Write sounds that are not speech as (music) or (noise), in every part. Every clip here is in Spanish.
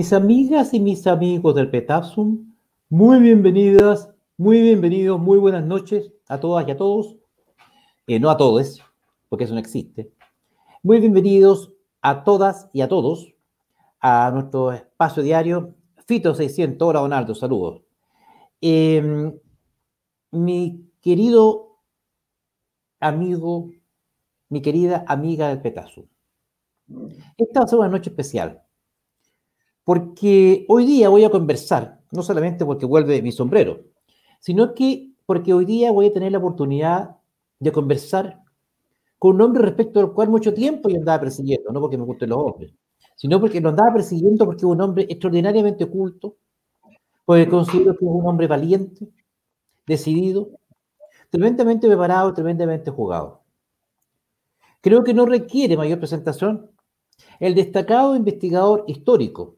Mis amigas y mis amigos del Petasum, muy bienvenidas, muy bienvenidos, muy buenas noches a todas y a todos. Eh, no a todos, porque eso no existe. Muy bienvenidos a todas y a todos a nuestro espacio diario Fito 600. Hola, Donaldo, saludos. Em, mi querido amigo, mi querida amiga del Petasum. Esta va a ser una noche especial porque hoy día voy a conversar, no solamente porque vuelve mi sombrero, sino que porque hoy día voy a tener la oportunidad de conversar con un hombre respecto al cual mucho tiempo yo andaba persiguiendo, no porque me gusten los hombres, sino porque lo andaba persiguiendo porque es un hombre extraordinariamente oculto, porque considero que es un hombre valiente, decidido, tremendamente preparado, tremendamente jugado. Creo que no requiere mayor presentación el destacado investigador histórico,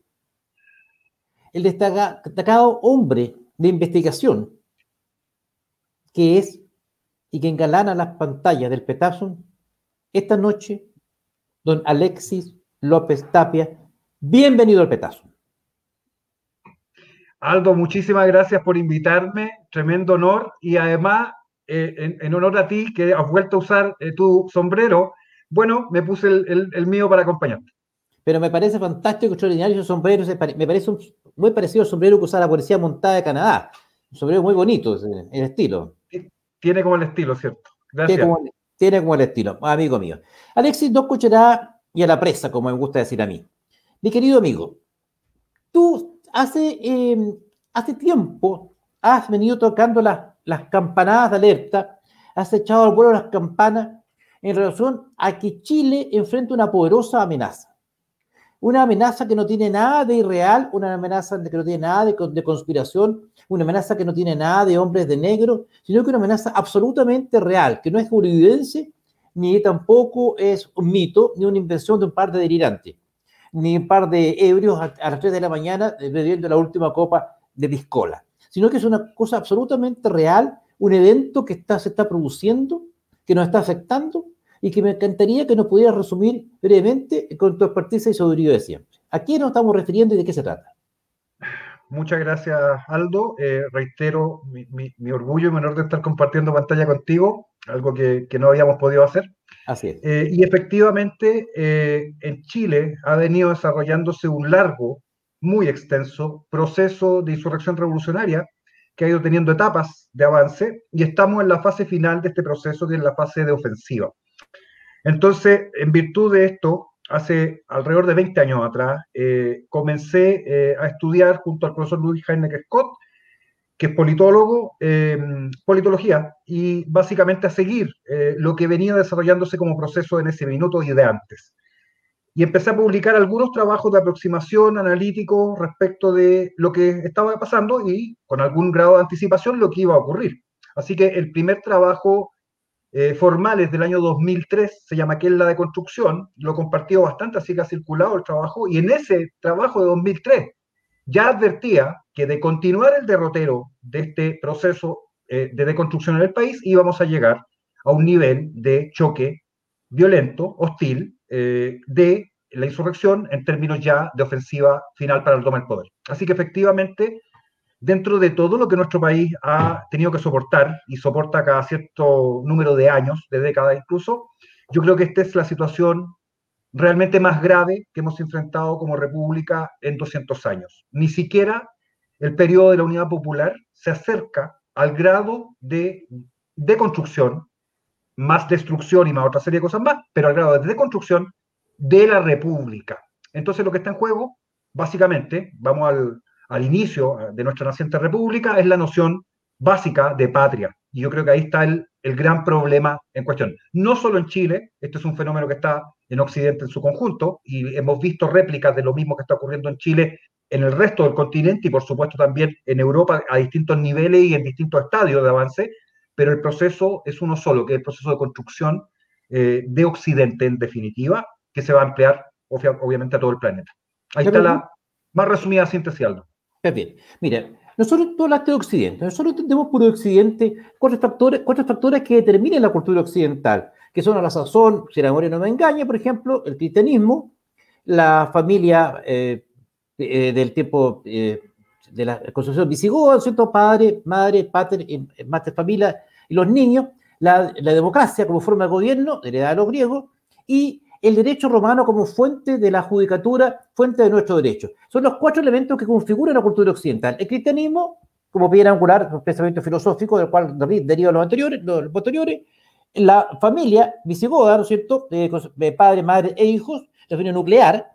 el destacado hombre de investigación que es y que engalana las pantallas del Petazo esta noche, don Alexis López Tapia. Bienvenido al Petazo. Aldo, muchísimas gracias por invitarme, tremendo honor y además eh, en, honor a ti que has vuelto a usar eh, tu sombrero, bueno, me puse el mío para acompañarte pero me parece fantástico, extraordinario ese sombrero, me parece muy parecido al sombrero que usa la Policía Montada de Canadá. Un sombrero muy bonito, el estilo. Tiene como el estilo, ¿cierto? Gracias. Tiene como, el estilo, amigo mío. Alexis, dos cucharadas y a la presa, como me gusta decir a mí. Mi querido amigo, tú hace, em, hace tiempo has venido tocando las, las campanadas de alerta, has echado al vuelo las campanas en relación a que Chile enfrenta una poderosa amenaza una amenaza que no tiene nada de irreal, una amenaza que no tiene nada de, conspiración, una amenaza que no tiene nada de hombres de negro, sino que una amenaza absolutamente real, que no es evidencia, ni tampoco es un mito, ni una invención de un par de delirantes, ni un par de ebrios a, las 3 de la mañana eh, bebiendo la última copa de piscola, sino que es una cosa absolutamente real, un evento que está, se está produciendo, que nos está afectando y que me encantaría que nos pudieras resumir brevemente con tu expertise y sabiduría de siempre. ¿A qué nos estamos refiriendo y de qué se trata? Muchas gracias, Aldo. Eh, reitero mi, orgullo y mi honor de estar compartiendo pantalla contigo, algo que, no habíamos podido hacer. Así es. Eh, y efectivamente, eh, en Chile ha venido desarrollándose un largo, muy extenso proceso de insurrección revolucionaria que ha ido teniendo etapas de avance y estamos en la fase final de este proceso, que es la fase de ofensiva. Entonces, en virtud de esto, hace alrededor de 20 años atrás, eh, comencé eh, a estudiar junto al profesor Luis Heineken Scott, que es politólogo, eh, politología, y básicamente a seguir lo que venía desarrollándose como proceso en ese minuto y de antes. Y empecé a publicar algunos trabajos de aproximación analítico respecto de lo que estaba pasando y con algún grado de anticipación lo que iba a ocurrir. Así que el primer trabajo eh, formales del año 2003, se llama que es la de construcción, lo compartió bastante, así que ha circulado el trabajo, y en ese trabajo de 2003 ya advertía que de continuar el derrotero de este proceso eh, de deconstrucción en el país, íbamos a llegar a un nivel de choque violento, hostil, eh, de la insurrección en términos ya de ofensiva final para el toma del poder. Así que efectivamente dentro de todo lo que nuestro país ha tenido que soportar y soporta cada cierto número de años, de décadas incluso, yo creo que esta es la situación realmente más grave que hemos enfrentado como república en 200 años. Ni siquiera el periodo de la Unidad Popular se acerca al grado de deconstrucción, más destrucción y más otra serie de cosas más, pero al grado de deconstrucción de la república. Entonces lo que está en juego, básicamente, vamos al, al inicio eh, de nuestra naciente república es la noción básica de patria. Y yo creo que ahí está el, el, gran problema en cuestión. No solo en Chile, este es un fenómeno que está en Occidente en su conjunto, y hemos visto réplicas de lo mismo que está ocurriendo en Chile en el resto del continente y por supuesto también en Europa a distintos niveles y en distintos estadios de avance, pero el proceso es uno solo, que es el proceso de construcción eh, de Occidente en definitiva, que se va a ampliar obviamente a todo el planeta. Ahí está la más resumida síntesis, Aldo. Bien, mira, nosotros todo el arte de Occidente, nosotros entendemos por Occidente cuatro factores, cuatro factores que determinan la cultura occidental, que son a la sazón, si la memoria no me engaña, por ejemplo, el cristianismo, la familia eh, eh, del tiempo de la construcción visigoda, ¿cierto? Padre, madre, pater, mater, familia y los niños, la, la, democracia como forma de gobierno, heredada de los griegos, y el derecho romano como fuente de la judicatura, fuente de nuestro derecho. Son los cuatro elementos que configuran la cultura occidental. El cristianismo, como piedra angular, un pensamiento filosófico del cual deriva los anteriores, los posteriores, la familia visigoda, ¿no es cierto?, de, padre, madre e hijos, la familia nuclear,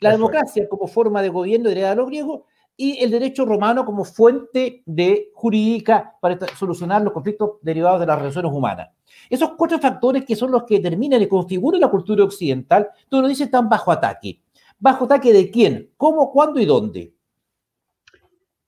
la democracia como forma de gobierno heredada de los griegos, y el derecho romano como fuente de jurídica para solucionar los conflictos derivados de las relaciones humanas. Esos cuatro factores que son los que determinan y configuran la cultura occidental, tú lo dices, están bajo ataque. ¿Bajo ataque de quién? ¿Cómo, cuándo y dónde?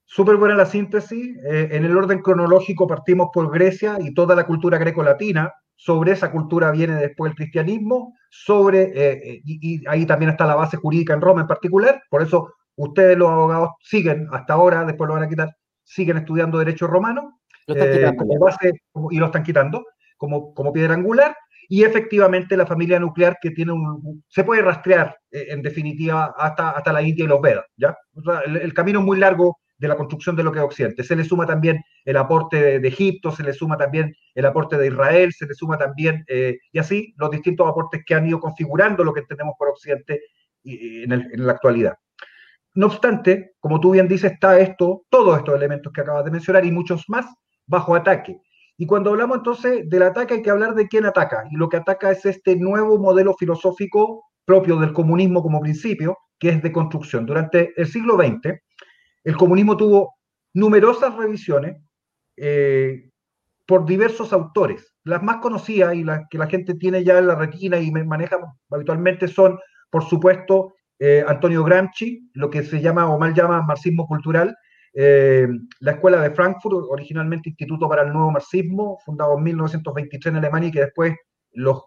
Súper buena la síntesis. Eh, en el orden cronológico partimos por Grecia y toda la cultura greco-latina. Sobre esa cultura viene después el cristianismo, sobre, eh, eh, y, ahí también está la base jurídica en Roma en particular. Por eso ustedes los abogados siguen hasta ahora, después lo van a quitar, siguen estudiando derecho romano. como base, y lo están quitando como, como piedra angular y efectivamente la familia nuclear que tiene un, se puede rastrear en definitiva hasta, hasta la India y los Vedas, ¿ya? el, camino es muy largo de la construcción de lo que es Occidente. Se le suma también el aporte de, Egipto, se le suma también el aporte de Israel, se le suma también, eh, y así, los distintos aportes que han ido configurando lo que entendemos por Occidente en, en, la actualidad. No obstante, como tú bien dices, está esto, todos estos elementos que acabas de mencionar y muchos más bajo ataque. Y cuando hablamos entonces del ataque hay que hablar de quién ataca. Y lo que ataca es este nuevo modelo filosófico propio del comunismo como principio, que es de construcción. Durante el siglo XX, el comunismo tuvo numerosas revisiones eh, por diversos autores. Las más conocidas y las que la gente tiene ya en la retina y maneja habitualmente son, por supuesto, eh, Antonio Gramsci, lo que se llama o mal llama marxismo cultural, eh, la Escuela de Frankfurt, originalmente Instituto para el Nuevo Marxismo, fundado en 1923 en Alemania y que después los,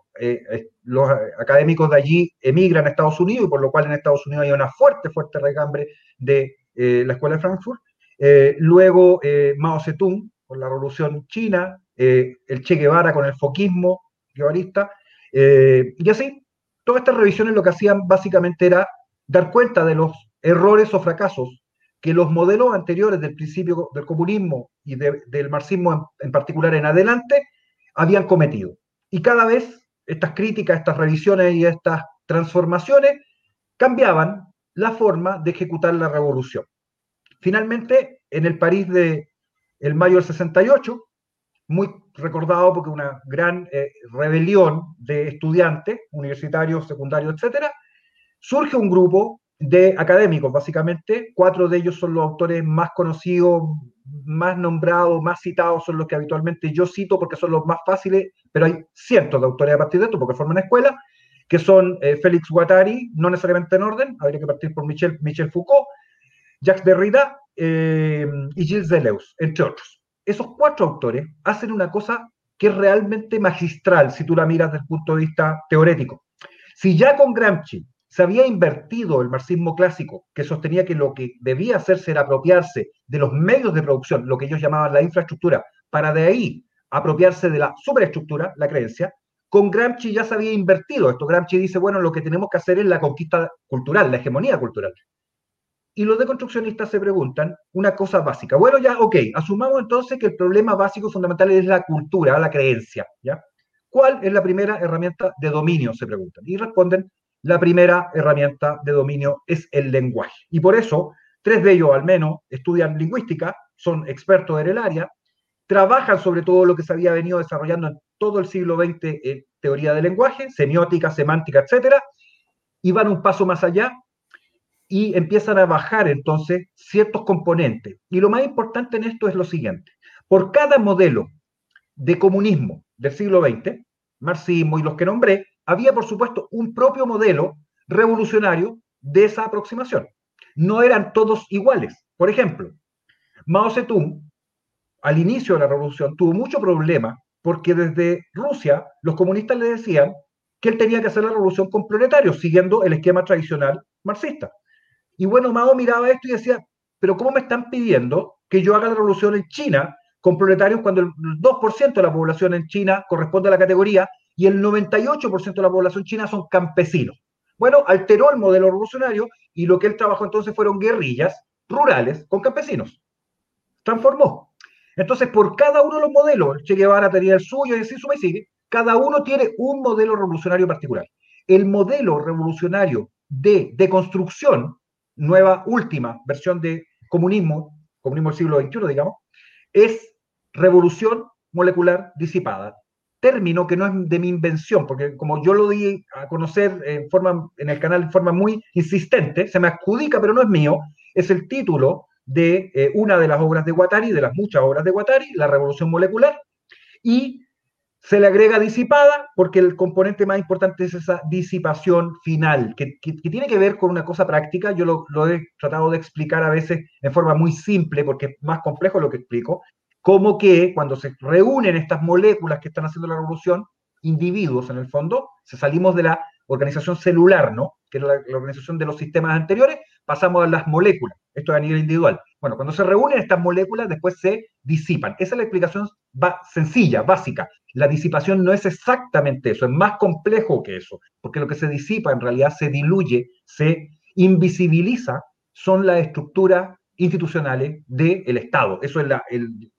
los académicos de allí emigran a Estados Unidos y por lo cual en Estados Unidos hay una fuerte, fuerte regambre de eh, la Escuela de Frankfurt, eh, luego eh, Mao Zedong con la Revolución China, el Che Guevara con el foquismo guevarista, y así, todas estas revisiones lo que hacían básicamente era dar cuenta de los errores o fracasos que los modelos anteriores del principio del comunismo y del marxismo en, particular en adelante habían cometido. Y cada vez estas críticas, estas revisiones y estas transformaciones cambiaban la forma de ejecutar la revolución. Finalmente, en el París de el mayo del 68, muy recordado porque una gran eh, rebelión de estudiantes, universitarios, secundarios, etcétera, surge un grupo de académicos, básicamente. Cuatro de ellos son los autores más conocidos, más nombrados, más citados, son los que habitualmente yo cito porque son los más fáciles, pero hay cientos de autores a partir de esto porque forman escuela que son eh, Félix Guattari, no necesariamente en orden, habría que partir por Michel, Michel Foucault, Jacques Derrida eh, y Gilles Deleuze, entre otros. Esos cuatro autores hacen una cosa que es realmente magistral si tú la miras desde el punto de vista teórico. Si ya con Gramsci se había invertido el marxismo clásico, que sostenía que lo que debía hacerse era apropiarse de los medios de producción, lo que ellos llamaban la infraestructura, para de ahí apropiarse de la superestructura, la creencia, con Gramsci ya se había invertido esto. Gramsci dice, bueno, lo que tenemos que hacer es la conquista cultural, la hegemonía cultural. Y los deconstruccionistas se preguntan una cosa básica. Bueno, ya, ok, asumamos entonces que el problema básico fundamental es la cultura, la creencia. ¿Cuál es la primera herramienta de dominio? Se preguntan. Y responden, la primera herramienta de dominio es el lenguaje. Y por eso, tres de ellos al menos estudian lingüística, son expertos en el área, trabajan sobre todo lo que se había venido desarrollando en todo el siglo XX en teoría del lenguaje, semiótica, semántica, etcétera, y van un paso más allá y empiezan a bajar entonces ciertos componentes. Y lo más importante en esto es lo siguiente. Por cada modelo de comunismo del siglo XX, marxismo y los que nombré, había por supuesto un propio modelo revolucionario de esa aproximación. No eran todos iguales. Por ejemplo, Mao Zedong, al inicio de la revolución, tuvo mucho problema porque desde Rusia los comunistas le decían que él tenía que hacer la revolución con proletarios, siguiendo el esquema tradicional marxista. Y bueno, Mao miraba esto y decía, pero ¿cómo me están pidiendo que yo haga la revolución en China con proletarios cuando el 2% de la población en China corresponde a la categoría y el 98% de la población china son campesinos? Bueno, alteró el modelo revolucionario y lo que él trabajó entonces fueron guerrillas rurales con campesinos. Transformó. Entonces, por cada uno de los modelos, Che Guevara tenía el suyo y así suma y sigue, cada uno tiene un modelo revolucionario particular. El modelo revolucionario de deconstrucción, nueva, última versión de comunismo, comunismo del siglo XXI, digamos, es revolución molecular disipada. Término que no es de mi invención, porque como yo lo di a conocer en, forma, en el canal de forma muy insistente, se me adjudica, pero no es mío, es el título de eh, una de las obras de Guattari, de las muchas obras de Guattari, La Revolución Molecular, y se le agrega disipada porque el componente más importante es esa disipación final, que, tiene que ver con una cosa práctica. Yo lo, lo, he tratado de explicar a veces en forma muy simple, porque es más complejo lo que explico, como que cuando se reúnen estas moléculas que están haciendo la revolución, individuos en el fondo, se salimos de la organización celular, ¿no? Que es la, organización de los sistemas anteriores, pasamos a las moléculas. Esto es a nivel individual. Bueno, cuando se reúnen estas moléculas, después se disipan. Esa es la explicación sencilla, básica. La disipación no es exactamente eso, es más complejo que eso, porque lo que se disipa en realidad se diluye, se invisibiliza, son las estructuras institucionales del Estado. Eso es la,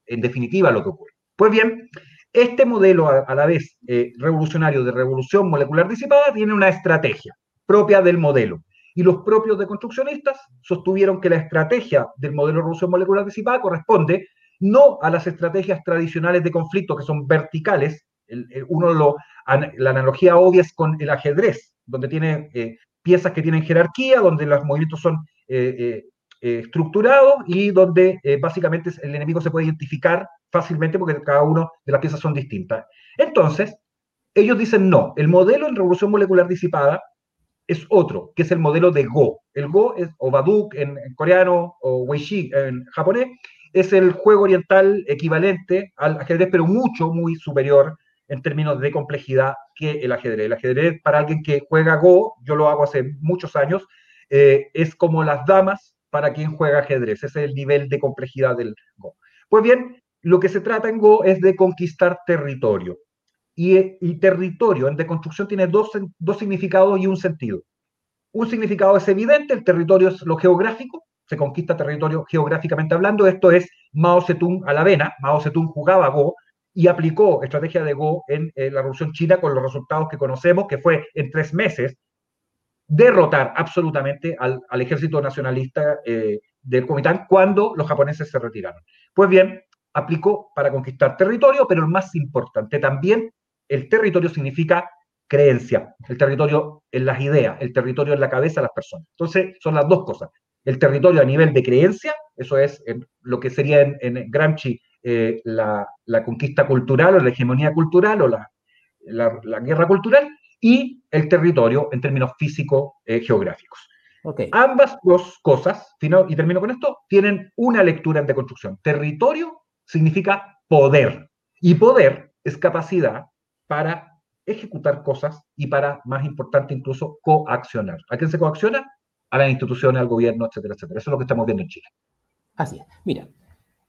en definitiva lo que ocurre. Pues bien, este modelo, a, la vez eh, revolucionario de revolución molecular disipada, tiene una estrategia propia del modelo. Y los propios deconstruccionistas sostuvieron que la estrategia del modelo de revolución molecular disipada corresponde no a las estrategias tradicionales de conflicto que son verticales. uno lo, la analogía obvia es con el ajedrez, donde tiene eh, piezas que tienen jerarquía, donde los movimientos son eh, estructurados y donde básicamente el enemigo se puede identificar fácilmente porque cada una de las piezas son distintas. Entonces, ellos dicen no, el modelo en revolución molecular disipada es otro, que es el modelo de Go. El Go es, o Baduk en, coreano, o Weishi en japonés, es el juego oriental equivalente al ajedrez, pero mucho, muy superior en términos de complejidad que el ajedrez. El ajedrez, para alguien que juega Go, yo lo hago hace muchos años, eh, es como las damas para quien juega ajedrez. Ese es el nivel de complejidad del Go. Pues bien, lo que se trata en Go es de conquistar territorio. Y, territorio en deconstrucción tiene dos, dos significados y un sentido. Un significado es evidente, el territorio es lo geográfico, se conquista territorio geográficamente hablando, esto es Mao Zedong a la vena, Mao Zedong jugaba Go y aplicó estrategia de Go en, la Revolución China con los resultados que conocemos, que fue en tres meses derrotar absolutamente al, ejército nacionalista eh, del Kuomintang cuando los japoneses se retiraron. Pues bien, aplicó para conquistar territorio, pero el más importante también, el territorio significa creencia, el territorio en las ideas, el territorio en la cabeza de las personas. Entonces, son las dos cosas. El territorio a nivel de creencia, eso es lo que sería en, Gramsci eh, la, conquista cultural o la hegemonía cultural o la, la, guerra cultural, y el territorio en términos físico-geográficos. Eh, okay. Ambas dos cosas, y termino con esto, tienen una lectura en deconstrucción. Territorio significa poder. Y poder es capacidad para ejecutar cosas y para, más importante incluso, coaccionar. ¿A quién se coacciona? A las instituciones, al gobierno, etcétera, etcétera. Eso es lo que estamos viendo en Chile. Así es. Mira,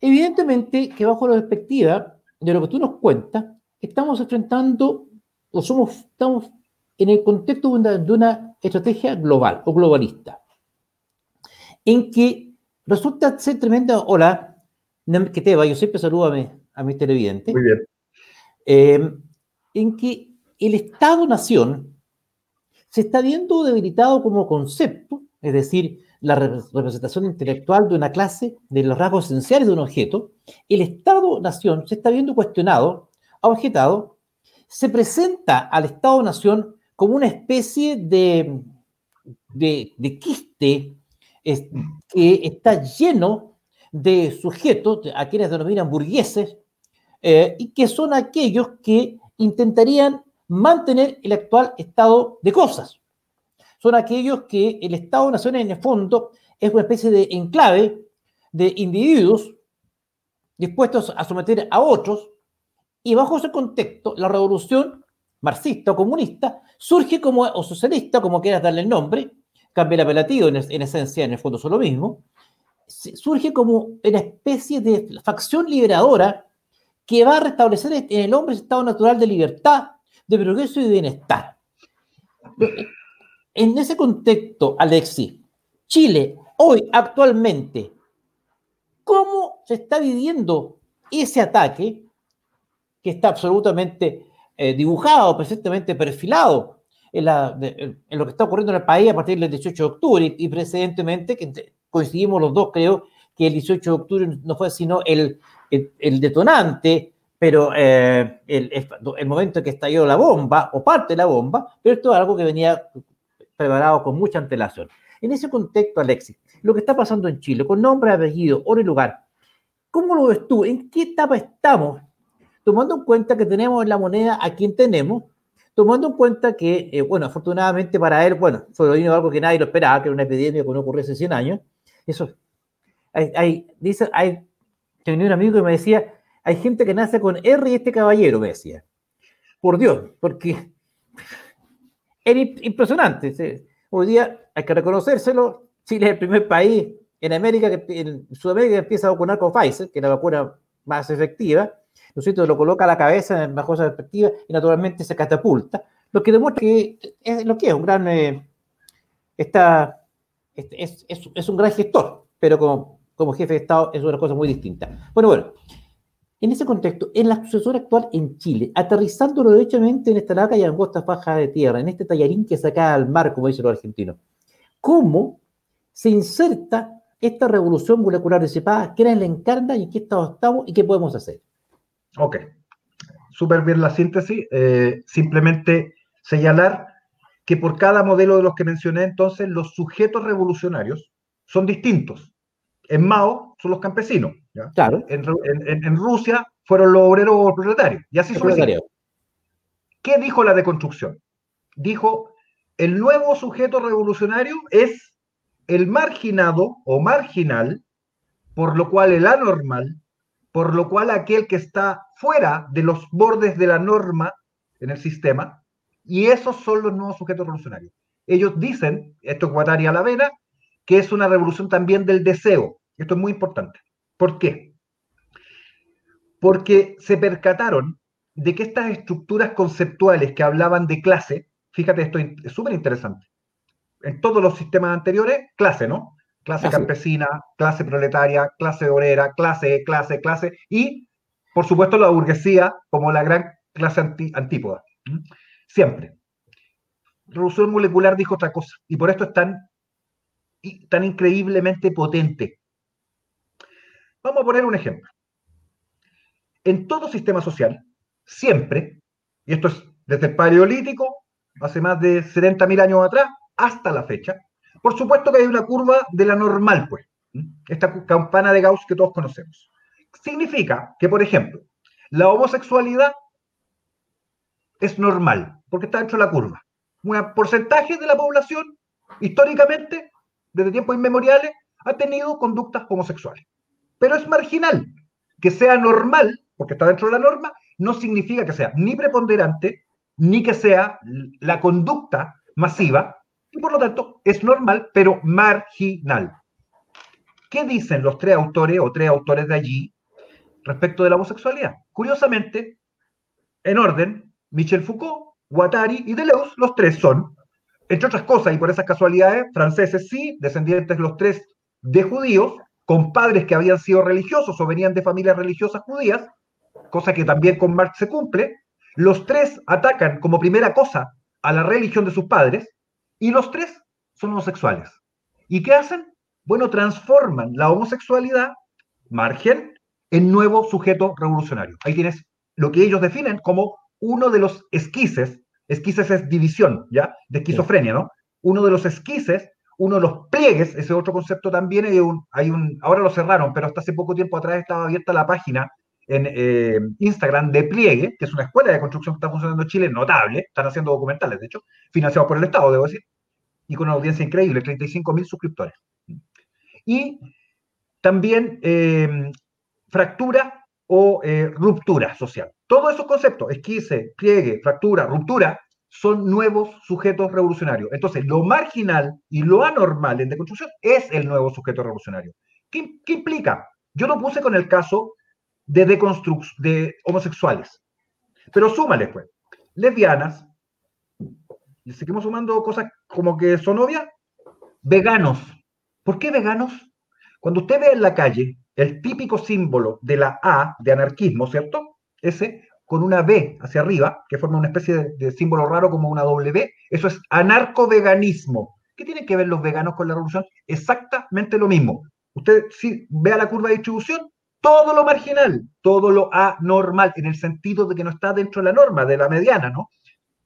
evidentemente que bajo la perspectiva de lo que tú nos cuentas, estamos enfrentando o somos, estamos en el contexto de una, de una estrategia global o globalista, en que resulta ser tremenda ola que te va, yo siempre saludo a, mi, a mis televidentes. Muy bien. Eh, en que el Estado-Nación se está viendo debilitado como concepto, es decir, la representación intelectual de una clase, de los rasgos esenciales de un objeto, el Estado-Nación se está viendo cuestionado, objetado, se presenta al Estado-Nación como una especie de, de, quiste que está lleno de sujetos, a quienes denominan burgueses, eh, y que son aquellos que intentarían mantener el actual estado de cosas. Son aquellos que el Estado-Nación en el fondo es una especie de enclave de individuos dispuestos a someter a otros, y bajo ese contexto, la revolución marxista o comunista surge como, o socialista, como quieras darle el nombre, cambia el apelativo, en, en esencia, en el fondo son lo mismo, surge como una especie de facción liberadora que va a restablecer en el hombre ese estado natural de libertad, de progreso y de bienestar. En ese contexto, Alexis, Chile, hoy, actualmente, ¿cómo se está viviendo ese ataque que está absolutamente eh, dibujado, perfectamente perfilado en, lo que está ocurriendo en el país a partir del 18 de octubre y, precedentemente, que coincidimos los dos, creo que el 18 de octubre no fue sino el, detonante, pero eh, el, el, momento en que estalló la bomba, o parte de la bomba, pero esto es algo que venía preparado con mucha antelación. En ese contexto, Alexis, lo que está pasando en Chile, con nombre, apellido, hora y lugar, ¿cómo lo ves tú? ¿En qué etapa estamos? Tomando en cuenta que tenemos la moneda a quien tenemos, tomando en cuenta que, eh, bueno, afortunadamente para él, bueno, fue algo que nadie lo esperaba, que era una epidemia que no ocurrió hace 100 años. Eso, hay, hay, dice, hay, tenía un amigo que me decía, hay gente que nace con R y este caballero, me decía. Por Dios, porque (laughs) era impresionante. Hoy día hay que reconocérselo, Chile es el primer país en América, en Sudamérica que empieza a vacunar con Pfizer, que es la vacuna más efectiva, ¿no? Lo coloca a la cabeza en mejor perspectiva y naturalmente se catapulta, lo que demuestra que es lo que es un gran, eh, está, es, es, un gran gestor, pero como, como jefe de Estado es una cosa muy distinta. Bueno, bueno, en ese contexto, en la sucesora actual en Chile, aterrizándolo derechamente en esta laca y angosta faja de tierra, en este tallarín que saca al mar, como dicen los argentinos, ¿cómo se inserta esta revolución molecular disipada? ¿Qué la encarna y en qué estado estamos y qué podemos hacer? Ok, súper bien la síntesis. Eh, simplemente señalar que por cada modelo de los que mencioné, entonces, los sujetos revolucionarios son distintos. En Mao son los campesinos. Claro. En, Rusia fueron los obreros proletarios. Y así sucede. ¿Qué dijo la deconstrucción? Dijo, el nuevo sujeto revolucionario es el marginado o marginal, por lo cual el anormal, por lo cual aquel que está fuera de los bordes de la norma en el sistema, y esos son los nuevos sujetos revolucionarios. Ellos dicen, esto es Guattari a la vena, que es una revolución también del deseo. Esto es muy importante. ¿Por qué? Porque se percataron de que estas estructuras conceptuales que hablaban de clase, fíjate, esto es súper interesante. En todos los sistemas anteriores, clase, ¿no? Clase campesina, clase proletaria, clase obrera, clase, clase, clase, y por supuesto la burguesía como la gran clase antípoda. Siempre. Revolución molecular dijo otra cosa, y por esto es tan, tan increíblemente potente. Vamos a poner un ejemplo. En todo sistema social, siempre, y esto es desde el paleolítico, hace más de 70.000 años atrás, hasta la fecha, por supuesto que hay una curva de la normal, pues, esta campana de Gauss que todos conocemos. Significa que, por ejemplo, la homosexualidad es normal, porque está dentro de la curva. Un porcentaje de la población, históricamente, desde tiempos inmemoriales, ha tenido conductas homosexuales. Pero es marginal. Que sea normal, porque está dentro de la norma, no significa que sea ni preponderante, ni que sea la conducta masiva, y por lo tanto es normal, pero marginal. ¿Qué dicen los tres autores o tres autores de allí respecto de la homosexualidad? Curiosamente, en orden, Michel Foucault, Guattari y Deleuze, los tres son, entre otras cosas, y por esas casualidades, franceses sí, descendientes los tres de judíos, con padres que habían sido religiosos o venían de familias religiosas judías, cosa que también con Marx se cumple, los tres atacan como primera cosa a la religión de sus padres, y los tres son homosexuales. ¿Y qué hacen? Bueno, transforman la homosexualidad, margen, en nuevo sujeto revolucionario. Ahí tienes lo que ellos definen como uno de los esquices, esquices es división, ¿ya? De esquizofrenia, ¿no? Uno de los esquices, uno de los pliegues, ese otro concepto también, hay un, hay un, ahora lo cerraron, pero hasta hace poco tiempo atrás estaba abierta la página en eh, Instagram de Pliegue, que es una escuela de construcción que está funcionando en Chile notable, están haciendo documentales, de hecho, financiados por el Estado, debo decir, y con una audiencia increíble, 35 mil suscriptores. Y también eh, fractura o eh, ruptura social. Todos esos conceptos, esquice, pliegue, fractura, ruptura, son nuevos sujetos revolucionarios. Entonces, lo marginal y lo anormal en deconstrucción es el nuevo sujeto revolucionario. ¿Qué, qué implica? Yo lo puse con el caso de de homosexuales. Pero súmale, pues, lesbianas, y seguimos sumando cosas como que son obvias, veganos, ¿Por qué veganos? Cuando usted ve en la calle el típico símbolo de la A de anarquismo, ¿cierto? Ese con una B hacia arriba, que forma una especie de, de símbolo raro como una W, eso es anarcoveganismo. ¿Qué tienen que ver los veganos con la revolución? Exactamente lo mismo. Usted si vea la curva de distribución, todo lo marginal, todo lo anormal, en el sentido de que no está dentro de la norma, de la mediana, ¿no?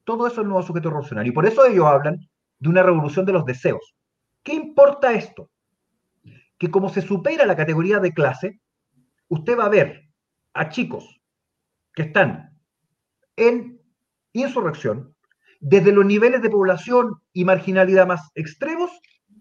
Todo eso es el nuevo sujeto revolucionario. Y por eso ellos hablan de una revolución de los deseos. ¿Qué importa esto? Que como se supera la categoría de clase, usted va a ver a chicos que están en insurrección, desde los niveles de población y marginalidad más extremos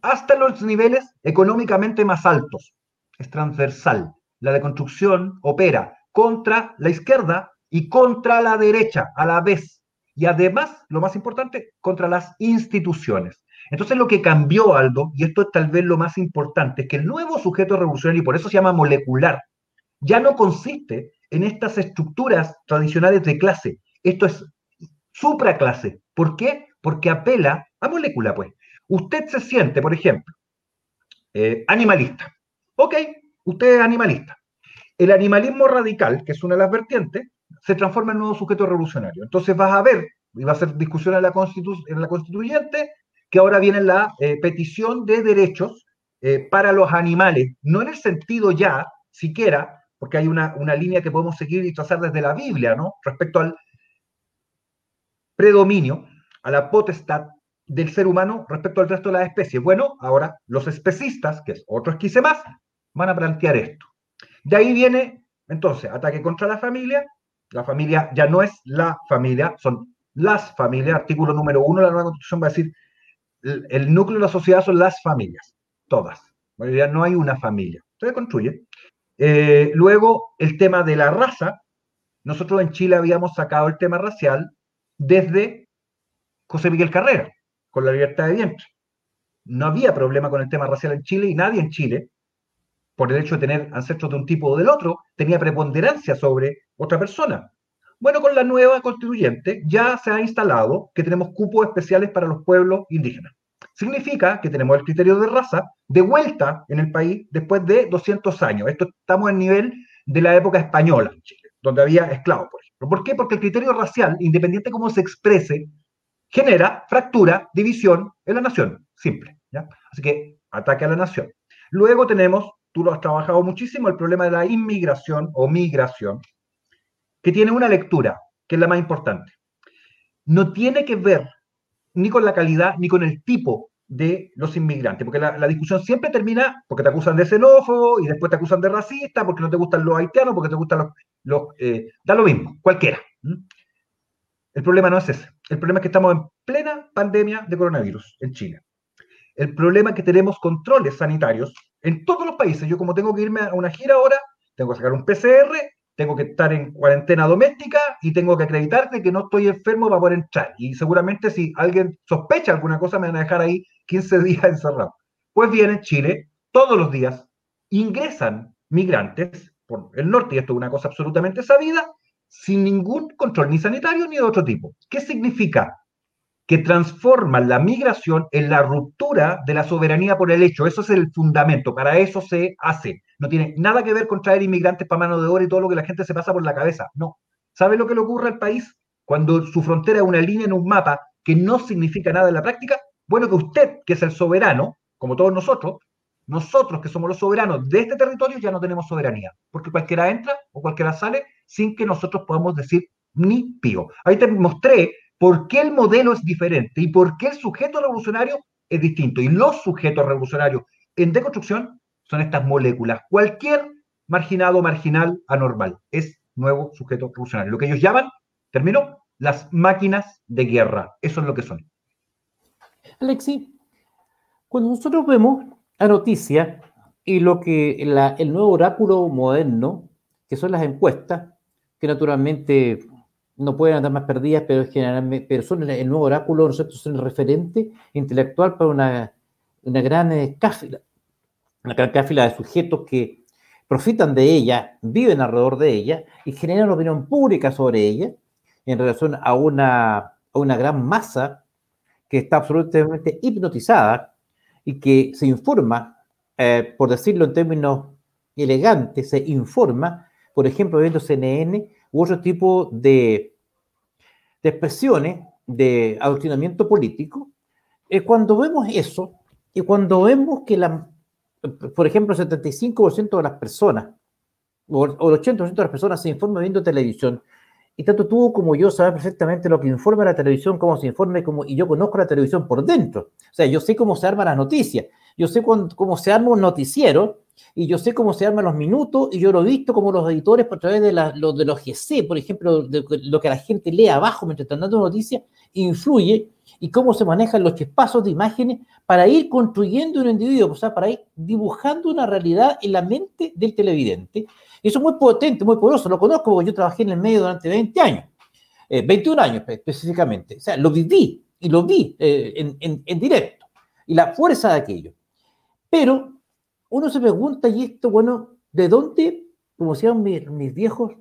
hasta los niveles económicamente más altos. Es transversal. La deconstrucción opera contra la izquierda y contra la derecha a la vez. Y además, lo más importante, contra las instituciones. Entonces lo que cambió, Aldo, y esto es tal vez lo más importante, es que el nuevo sujeto revolucionario, y por eso se llama molecular, ya no consiste en estas estructuras tradicionales de clase. Esto es supraclase. ¿Por qué? Porque apela a molécula, pues. Usted se siente, por ejemplo, eh, animalista. Ok, usted es animalista. El animalismo radical, que es una de las vertientes, se transforma en nuevo sujeto revolucionario. Entonces vas a ver, y va a ser discusión en la, en la constituyente, que ahora viene la eh, petición de derechos eh, para los animales, no en el sentido ya, siquiera, porque hay una, una, línea que podemos seguir y trazar desde la Biblia, ¿no? Respecto al predominio, a la potestad del ser humano respecto al resto de las especies. Bueno, ahora los especistas, que es otro esquice más, van a plantear esto. De ahí viene, entonces, ataque contra la familia. La familia ya no es la familia, son las familias. Artículo número uno de la nueva constitución va a decir, el, el núcleo de la sociedad son las familias, todas. Bueno, ya no hay una familia. Se construye. Eh, luego, el tema de la raza. Nosotros en Chile habíamos sacado el tema racial desde José Miguel Carrera, con la libertad de vientre. No había problema con el tema racial en Chile y nadie en Chile, por el hecho de tener ancestros de un tipo o del otro, tenía preponderancia sobre otra persona. Bueno, con la nueva constituyente ya se ha instalado que tenemos cupos especiales para los pueblos indígenas. Significa que tenemos el criterio de raza de vuelta en el país después de 200 años. Esto estamos en nivel de la época española Chile, donde había esclavos, por ejemplo. ¿Por qué? Porque el criterio racial, independiente de cómo se exprese, genera fractura, división en la nación. Simple. ¿ya? Así que ataque a la nación. Luego tenemos, tú lo has trabajado muchísimo, el problema de la inmigración o migración, que tiene una lectura, que es la más importante. No tiene que ver ni con la calidad ni con el tipo de los inmigrantes, porque la, discusión siempre termina porque te acusan de xenófobo y después te acusan de racista, porque no te gustan los haitianos, porque te gustan los... los eh, da lo mismo, cualquiera. El problema no es ese. El problema es que estamos en plena pandemia de coronavirus en Chile. El problema es que tenemos controles sanitarios en todos los países. Yo como tengo que irme a una gira ahora, tengo que sacar un PCR, tengo que estar en cuarentena doméstica y tengo que acreditar de que no estoy enfermo para poder entrar. Y seguramente si alguien sospecha alguna cosa me van a dejar ahí 15 (laughs) días encerrado. Pues bien, en Chile, todos los días ingresan migrantes por el norte, y esto es una cosa absolutamente sabida, sin ningún control ni sanitario ni de otro tipo. ¿Qué significa? Que transforman la migración en la ruptura de la soberanía por el hecho. Eso es el fundamento, para eso se hace. No tiene nada que ver con traer inmigrantes para mano de obra y todo lo que la gente se pasa por la cabeza. No. ¿Sabe lo que le ocurre al país cuando su frontera es una línea en un mapa que no significa nada en la práctica? Bueno, que usted, que es el soberano, como todos nosotros, nosotros que somos los soberanos de este territorio ya no tenemos soberanía, porque cualquiera entra o cualquiera sale sin que nosotros podamos decir ni pío. Ahí te mostré por qué el modelo es diferente y por qué el sujeto revolucionario es distinto. Y los sujetos revolucionarios en deconstrucción son estas moléculas. Cualquier marginado, marginal, anormal es nuevo sujeto revolucionario. Lo que ellos llaman, termino, las máquinas de guerra. Eso es lo que son. Alexi, cuando nosotros vemos la noticia y lo que el nuevo oráculo moderno, que son las encuestas, que naturalmente no pueden andar más perdidas, pero, generalmente, pero son el, nuevo oráculo, nosotros son el referente intelectual para una, una gran eh, cáfila, una gran cáfila de sujetos que profitan de ella, viven alrededor de ella y generan opinión pública sobre ella en relación a una, a una gran masa que está absolutamente hipnotizada y que se informa eh, por decirlo en términos elegantes, se informa, por ejemplo, viendo CNN u otro tipo de, de expresiones de adoctrinamiento político, eh, cuando vemos eso y cuando vemos que, la, por ejemplo, el 75% de las personas o, el 80% de las personas se informan viendo televisión, y tanto tú como yo sabes perfectamente lo que informa la televisión, cómo se informa, como, y yo conozco la televisión por dentro. O sea, yo sé cómo se arman las noticias, yo sé cómo se arma un noticiero, y yo sé cómo se arman los minutos, y yo lo he visto como los editores por través de, la, de los GC, por ejemplo, de, lo que la gente lee abajo mientras están dando noticias, influye, y cómo se manejan los chispazos de imágenes para ir construyendo un individuo, o sea, para ir dibujando una realidad en la mente del televidente, eso es muy potente, muy poderoso. Lo conozco porque yo trabajé en el medio durante 20 años, 21 eh, años específicamente. O sea, lo viví y lo vi eh, en, directo. Y la fuerza de aquello. Pero uno se pregunta, y esto, bueno, ¿de dónde, como decían mis, viejos,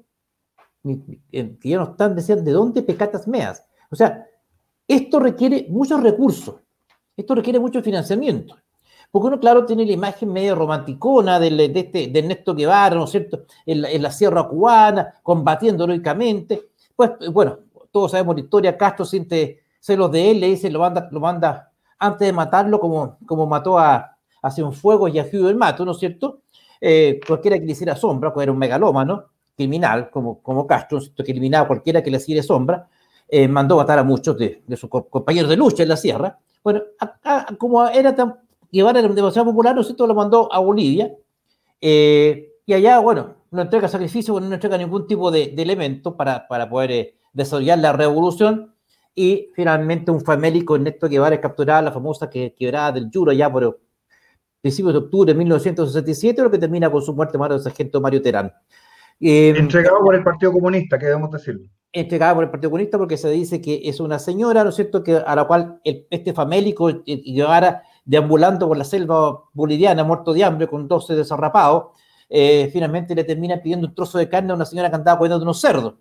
que ya no están, decían, ¿de dónde pecatas meas? O sea, esto requiere muchos recursos, esto requiere mucho financiamiento. Porque uno, claro, tiene la imagen medio romanticona de, de, este, de Ernesto Guevara, ¿no es cierto?, en la, Sierra Cubana, combatiendo heroicamente. Pues, bueno, todos sabemos la historia, Castro siente celos de él, le dice, lo manda, lo manda antes de matarlo, como, como mató a, a Cienfuegos y a del Mato, ¿no es cierto? Eh, cualquiera que le hiciera sombra, pues era un megalómano, criminal, como, como Castro, que eliminaba a cualquiera que le hiciera sombra, eh, mandó matar a muchos de, de, sus compañeros de lucha en la sierra. Bueno, como era tan Guevara era demasiado popular, ¿no es cierto? Lo mandó a Bolivia. Eh, y allá, bueno, no entrega sacrificio, no entrega ningún tipo de, elemento para, para poder eh, desarrollar la revolución. Y finalmente un famélico Ernesto Guevara es capturado la famosa que, quebrada del Yuro ya por principios de octubre de 1967, lo que termina con su muerte mano del sargento Mario Terán. Eh, entregado por el Partido Comunista, que debemos decirlo. Entregado por el Partido Comunista porque se dice que es una señora, ¿no es cierto?, que, a la cual este famélico Guevara deambulando por la selva boliviana, muerto de hambre, con 12 desarrapados, eh, finalmente le termina pidiendo un trozo de carne a una señora que andaba cuidando de unos cerdos.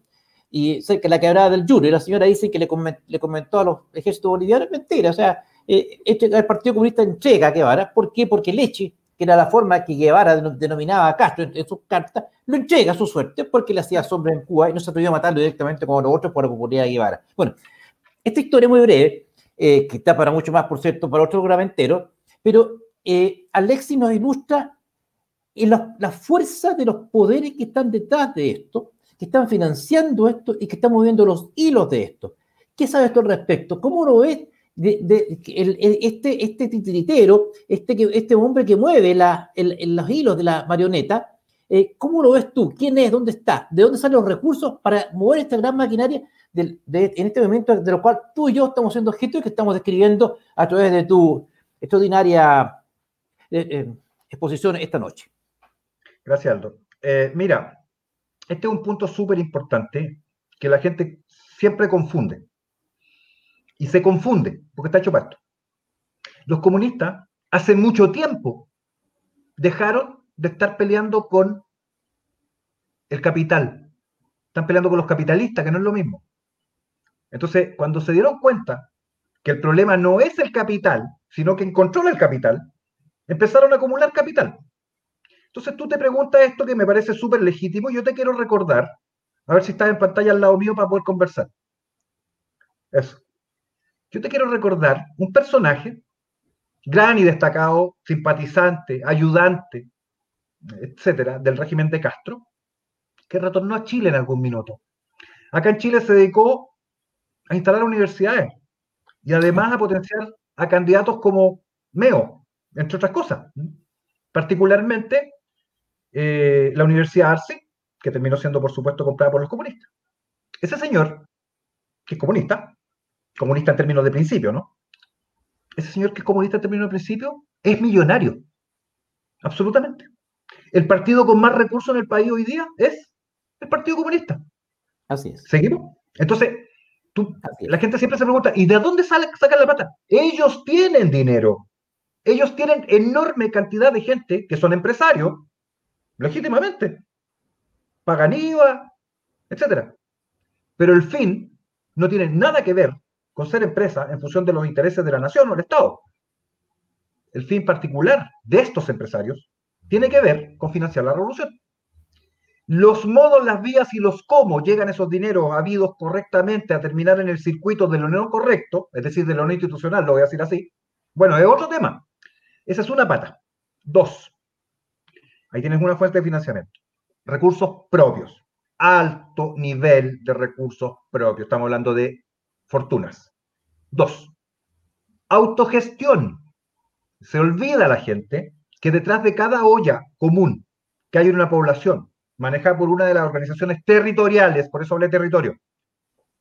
Y cerca de la quebrada del Yuro, y la señora dice que le, comentó a los ejércitos bolivianos, mentira, o sea, eh, este, el Partido Comunista entrega a Guevara, ¿por qué? Porque Leche, que era la forma que Guevara denominaba a Castro en, sus cartas, lo entrega a su suerte porque le hacía sombra en Cuba y no se atrevió a matarlo directamente como los otros por la popularidad de Guevara. Bueno, esta historia es muy breve, eh, que está para mucho más, por cierto, para otro entero, pero eh, Alexis nos ilustra la, la, fuerza de los poderes que están detrás de esto, que están financiando esto y que están moviendo los hilos de esto. ¿Qué sabe esto al respecto? ¿Cómo lo ves de, este, este titiritero, este, este hombre que mueve la, los hilos de la marioneta? Eh, ¿Cómo lo ves tú? ¿Quién es? ¿Dónde está? ¿De dónde salen los recursos para mover esta gran maquinaria en este momento de lo cual tú y yo estamos siendo objeto y que estamos describiendo a través de tu extraordinaria eh, eh, exposición esta noche? Gracias, Aldo. mira, este es un punto súper importante que la gente siempre confunde. Y se confunde porque está hecho para Los comunistas hace mucho tiempo dejaron de estar peleando con el capital. Están peleando con los capitalistas, que no es lo mismo. Entonces, cuando se dieron cuenta que el problema no es el capital, sino que controla el capital, empezaron a acumular capital. Entonces tú te preguntas esto que me parece súper legítimo yo te quiero recordar, a ver si estás en pantalla al lado mío para poder conversar. Eso. Yo te quiero recordar un personaje gran y destacado, simpatizante, ayudante etcétera, del régimen de Castro, que retornó a Chile en algún minuto. Acá en Chile se dedicó a instalar universidades y además a potenciar a candidatos como Meo, entre otras cosas. Particularmente eh, la Universidad Arce, que terminó siendo, por supuesto, comprada por los comunistas. Ese señor, que es comunista, comunista en términos de principio, ¿no? Ese señor que es comunista en términos de principio es millonario. Absolutamente el partido con más recursos en el país hoy día es el Partido Comunista. Así es. ¿Seguimos? Entonces, tú, la gente siempre se pregunta, ¿y de dónde sale, sacan la plata? Ellos tienen dinero. Ellos tienen enorme cantidad de gente que son empresarios, legítimamente. Pagan IVA, etc. Pero el fin no tiene nada que ver con ser empresa en función de los intereses de la nación o del Estado. el fin particular de estos empresarios tiene que ver con financiar la revolución. Los modos, las vías y los cómo llegan esos dineros habidos correctamente a terminar en el circuito de lo no correcto, es decir, de lo no institucional, lo voy a decir así, bueno, es otro tema. Esa es una pata. Dos, ahí tienes una fuente de financiamiento. Recursos propios. Alto nivel de recursos propios. Estamos hablando de fortunas. Dos, autogestión. Se olvida la gente que detrás de cada olla común que hay en una población, manejada por una de las organizaciones territoriales, por eso hablé de territorio,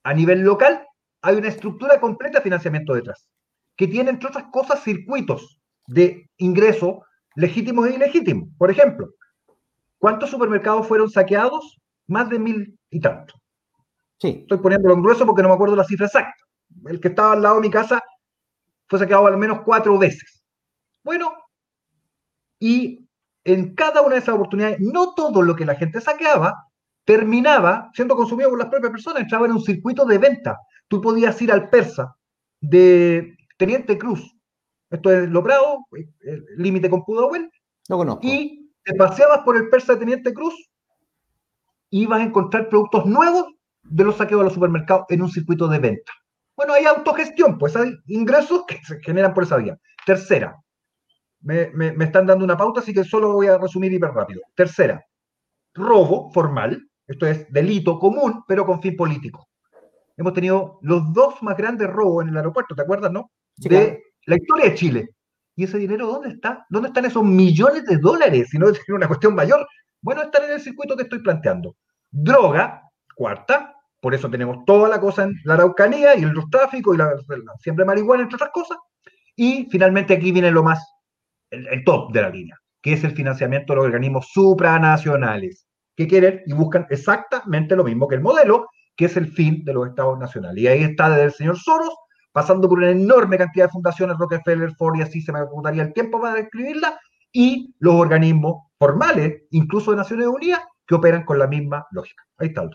a nivel local, hay una estructura completa de financiamiento detrás, que tiene, entre otras cosas, circuitos de ingreso legítimos e ilegítimos. Por ejemplo, ¿cuántos supermercados fueron saqueados? Más de mil y tanto. Sí. Estoy poniéndolo en grueso porque no me acuerdo la cifra exacta. El que estaba al lado de mi casa fue saqueado al menos cuatro veces. Bueno, y en cada una de esas oportunidades, no todo lo que la gente saqueaba terminaba siendo consumido por las propias personas, entraba en un circuito de venta. Tú podías ir al persa de Teniente Cruz, esto es Loprado, límite con Pudahuel, no conozco. y te paseabas por el persa de Teniente Cruz y ibas a encontrar productos nuevos de los saqueos de los supermercados en un circuito de venta. Bueno, hay autogestión, pues hay ingresos que se generan por esa vía. Tercera, me, están dando una pauta, así que solo voy a resumir hiper rápido. Tercera, robo formal, esto es delito común, pero con fin político. Hemos tenido los dos más grandes robos en el aeropuerto, ¿te acuerdas, no? de la historia de Chile. ¿Y ese dinero dónde está? ¿Dónde están esos millones de dólares? Si no es una cuestión mayor. Bueno, están en el circuito que estoy planteando. Droga, cuarta, por eso tenemos toda la cosa en la Araucanía y el tráfico y la, siempre marihuana, entre otras cosas. Y finalmente aquí viene lo más el, top de la línea, que es el financiamiento de los organismos supranacionales, que quieren y buscan exactamente lo mismo que el modelo, que es el fin de los estados nacionales. Y ahí está desde el señor Soros, pasando por una enorme cantidad de fundaciones, Rockefeller, Ford, y así se me agotaría el tiempo para describirla, y los organismos formales, incluso de Naciones Unidas, que operan con la misma lógica. Ahí está.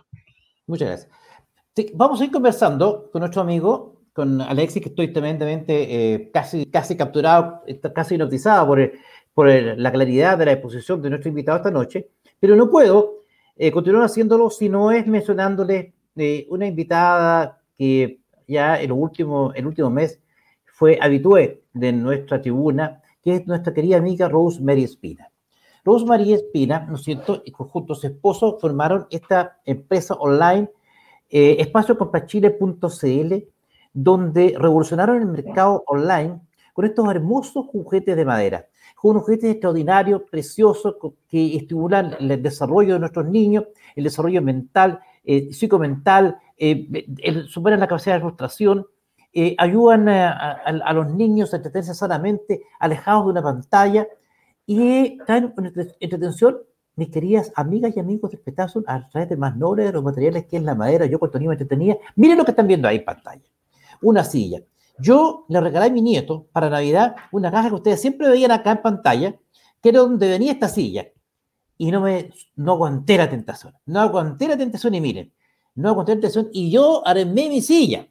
Muchas gracias. vamos a ir conversando con nuestro amigo con Alexis, que estoy tremendamente eh, casi, casi capturado, casi hipnotizado por, por la claridad de la exposición de nuestro invitado esta noche, pero no puedo eh, continuar haciéndolo si no es mencionándole eh, una invitada que ya el último, el último mes fue habitué de nuestra tribuna, que es nuestra querida amiga Rosemary Espina. Rosemary Espina, ¿no es cierto?, y junto a su esposo formaron esta empresa online, eh, donde revolucionaron el mercado online con estos hermosos juguetes de madera, con juguetes extraordinarios, preciosos, que estimulan el desarrollo de nuestros niños, el desarrollo mental, eh, psicomental, eh, superan la capacidad de frustración, eh, ayudan a, los niños a entretenerse sanamente, alejados de una pantalla, y traen entretención, mis queridas amigas y amigos de Petazón, a través de más noble de los materiales que es la madera. Yo cuando niño me entretenía, miren lo que están viendo ahí en pantalla una silla. Yo le regalé a mi nieto para Navidad una caja que ustedes siempre veían acá en pantalla, que era donde venía esta silla. Y no me no aguanté la tentación. No aguanté la tentación y miren, no aguanté la tentación y yo armé mi silla.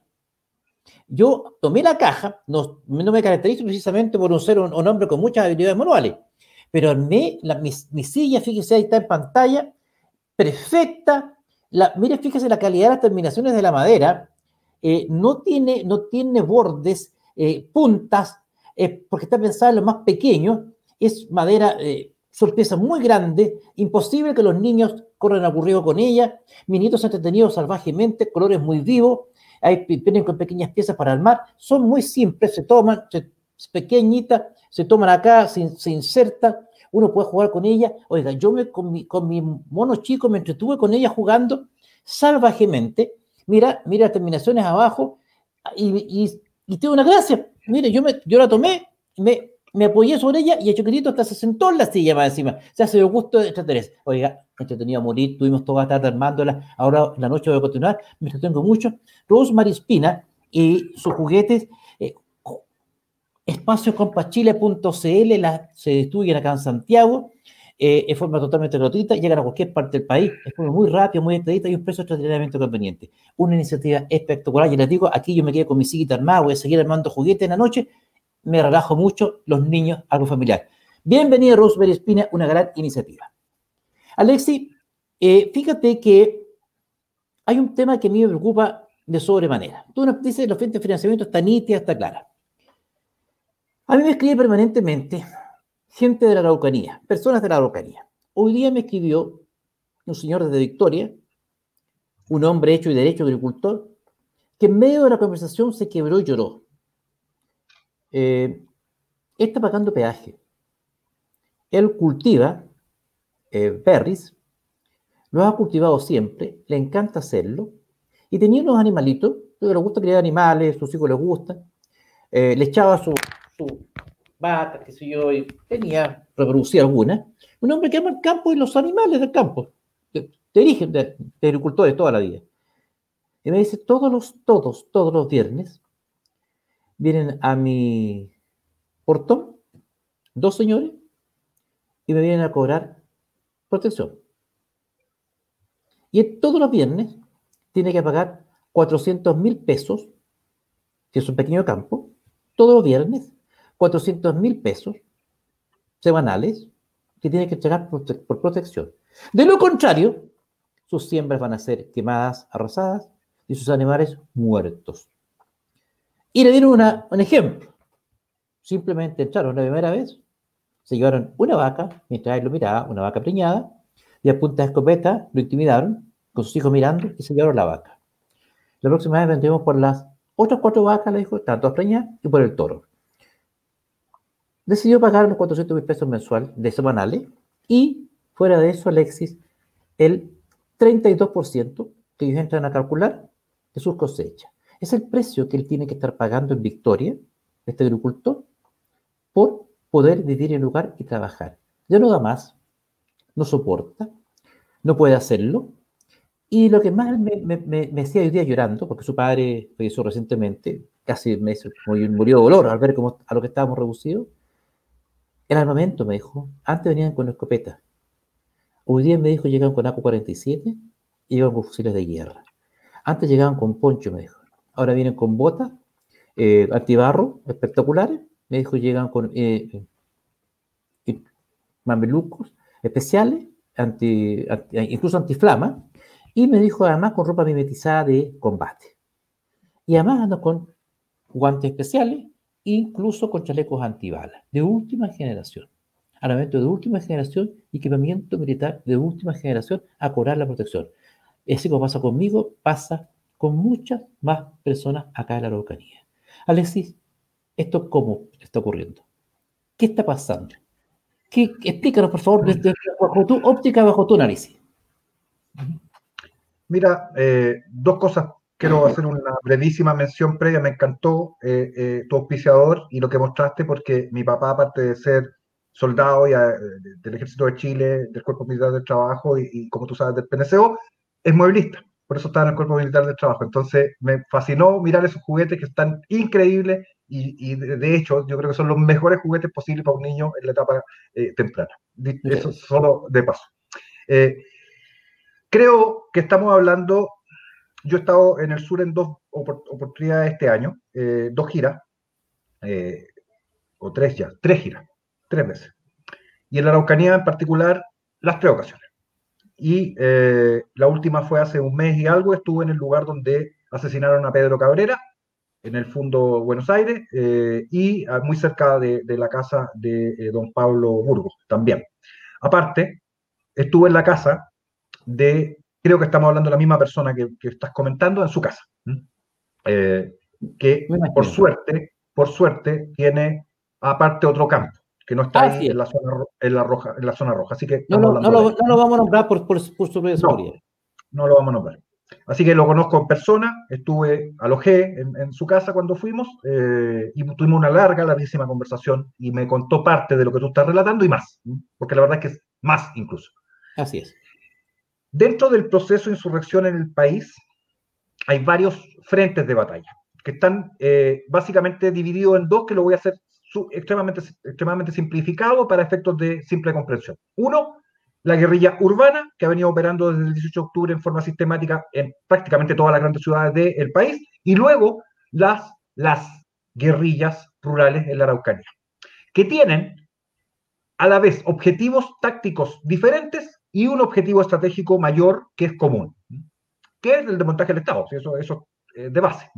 Yo tomé la caja, no, no me caracterizo precisamente por un ser un, hombre con muchas habilidades manuales, pero armé la, mi, silla, fíjese, ahí está en pantalla, perfecta. La, mire, fíjese la calidad de las terminaciones de la madera, eh, no, tiene, no tiene bordes, eh, puntas, eh, porque está pensada en lo más pequeño, es madera, sorpresa muy grande, imposible que los niños corran aburrido con ella, mis nietos se han entretenido salvajemente, colores muy vivos, hay, vienen con pequeñas piezas para armar, son muy simples, se toman, se, pequeñita, se toman acá, se, se insertan, uno puede jugar con ella. Oiga, yo me, con, mi, con mi mono chico me entretuve con ella jugando salvajemente mira, mira las terminaciones abajo y, y, tengo una gracia. Mire, yo, me, yo la tomé, me, me apoyé sobre ella y el choquetito hasta se sentó en la silla más encima. Se hace gusto de entretenerse. Oiga, entretenido a morir, tuvimos toda la tarde armándola, ahora la noche voy a continuar, me entretengo mucho. Rosemary Espina y sus juguetes, espaciocompachile.cl, se distribuyen acá en Santiago, eh, en forma totalmente gratuita, llegan a cualquier parte del país, es muy rápido, muy expedita y un precio extraordinariamente conveniente. Una iniciativa espectacular, y les digo, aquí yo me quedo con mi sillita armada, voy a seguir armando juguetes en la noche, me relajo mucho, los niños, algo familiar. Bienvenida, Rosemary Espina, una gran iniciativa. Alexi, eh, fíjate que hay un tema que a mí me preocupa de sobremanera. Tú nos dices, la fuente de financiamiento está nítida, está clara. A mí me escribe permanentemente gente de la Araucanía, personas de la Araucanía. Hoy día me escribió un señor desde Victoria, un hombre hecho y derecho agricultor, que en medio de la conversación se quebró y lloró. Eh, está pagando peaje. Él cultiva eh, berries, lo ha cultivado siempre, le encanta hacerlo, y tenía unos animalitos, le gusta criar animales, sus hijos les gustan, eh, le echaba su, su vaca, qué sé yo, y tenía, reproducía algunas. Un hombre que ama el campo y los animales del campo, de, origen de, de agricultores toda la vida. Y me dice, todos los, todos, todos los viernes vienen a mi portón dos señores y me vienen a cobrar protección. Y todos los viernes tiene que pagar 400 mil pesos, que es un pequeño campo, todos los viernes, 400 mil pesos semanales que tiene que entregar por, por, protección. De lo contrario, sus siembras van a ser quemadas, arrasadas y sus animales muertos. Y le dieron una, un ejemplo. Simplemente entraron la primera vez, se llevaron una vaca, mientras él lo miraba, una vaca preñada, y a punta de escopeta lo intimidaron, con sus hijos mirando, y se llevaron la vaca. La próxima vez vendremos por las otras cuatro vacas, le dijo, tanto preñadas, y por el toro. Decidió pagar los 400 mil pesos mensual de semanales, y fuera de eso, Alexis, el 32% que ellos entran a calcular de sus cosechas. Es el precio que él tiene que estar pagando en Victoria, este agricultor, por poder vivir en lugar y trabajar. Ya no da más, no soporta, no puede hacerlo. Y lo que más me, me, me, hacía hoy día llorando, porque su padre falleció recientemente, casi me murió de dolor al ver cómo, a lo que estábamos reducidos, el armamento, me dijo, antes venían con escopeta. Hoy día me dijo, llegaban con AK-47 y con fusiles de guerra. Antes llegaban con poncho, me dijo. Ahora vienen con botas, eh, antibarro, espectaculares. Me dijo, llegan con eh, eh, mamelucos especiales, anti, incluso antiflama. Y me dijo, además, con ropa mimetizada de combate. Y además ando con guantes especiales, incluso con chalecos antibalas, de última generación. Armamento de última generación y equipamiento militar de última generación a cobrar la protección. Ese como pasa conmigo, pasa con muchas más personas acá en la Araucanía. Alexis, ¿esto cómo está ocurriendo? ¿Qué está pasando? ¿Qué, explícanos, por favor, desde bajo tu óptica, bajo tu análisis. Mira, eh, dos cosas. Quiero hacer una brevísima mención previa. Me encantó eh, eh, tu auspiciador y lo que mostraste, porque mi papá, aparte de ser soldado y, del Ejército de Chile, del Cuerpo Militar del Trabajo y, y, como tú sabes, del PNCO, es mueblista, por eso está en el Cuerpo Militar del Trabajo. Entonces me fascinó mirar esos juguetes que están increíbles y, de, hecho yo creo que son los mejores juguetes posibles para un niño en la etapa eh, temprana. Eso solo de paso. Eh, creo que estamos hablando, yo he estado en el sur en dos oportunidades este año, eh, dos giras, o tres ya, tres giras, tres veces. Y en la Araucanía en particular, las tres ocasiones. Y eh, la última fue hace un mes y algo, estuve en el lugar donde asesinaron a Pedro Cabrera, en el Fundo Buenos Aires, eh, y muy cerca de, la casa de eh, don Pablo Burgos también. Aparte, estuve en la casa de, creo que estamos hablando de la misma persona que, estás comentando, en su casa, que por suerte, por suerte, tiene aparte otro campo que no está ahí en la, zona, en, la roja, en la zona roja. Así que no, lo, no, lo, no lo, vamos a nombrar por, por, por su no, no, lo vamos a nombrar. Así que lo conozco en persona, estuve, alojé en, en su casa cuando fuimos eh, y tuvimos una larga, larguísima conversación y me contó parte de lo que tú estás relatando y más, porque la verdad es que es más incluso. Así es. Dentro del proceso de insurrección en el país hay varios frentes de batalla que están eh, básicamente divididos en dos, que lo voy a hacer extremadamente, simplificado para efectos de simple comprensión. Uno, la guerrilla urbana, que ha venido operando desde el 18 de octubre en forma sistemática en prácticamente todas las grandes ciudades del país, y luego las guerrillas rurales en la Araucanía, que tienen a la vez objetivos tácticos diferentes y un objetivo estratégico mayor que es común, que es el desmontaje del Estado, eso, eso de base.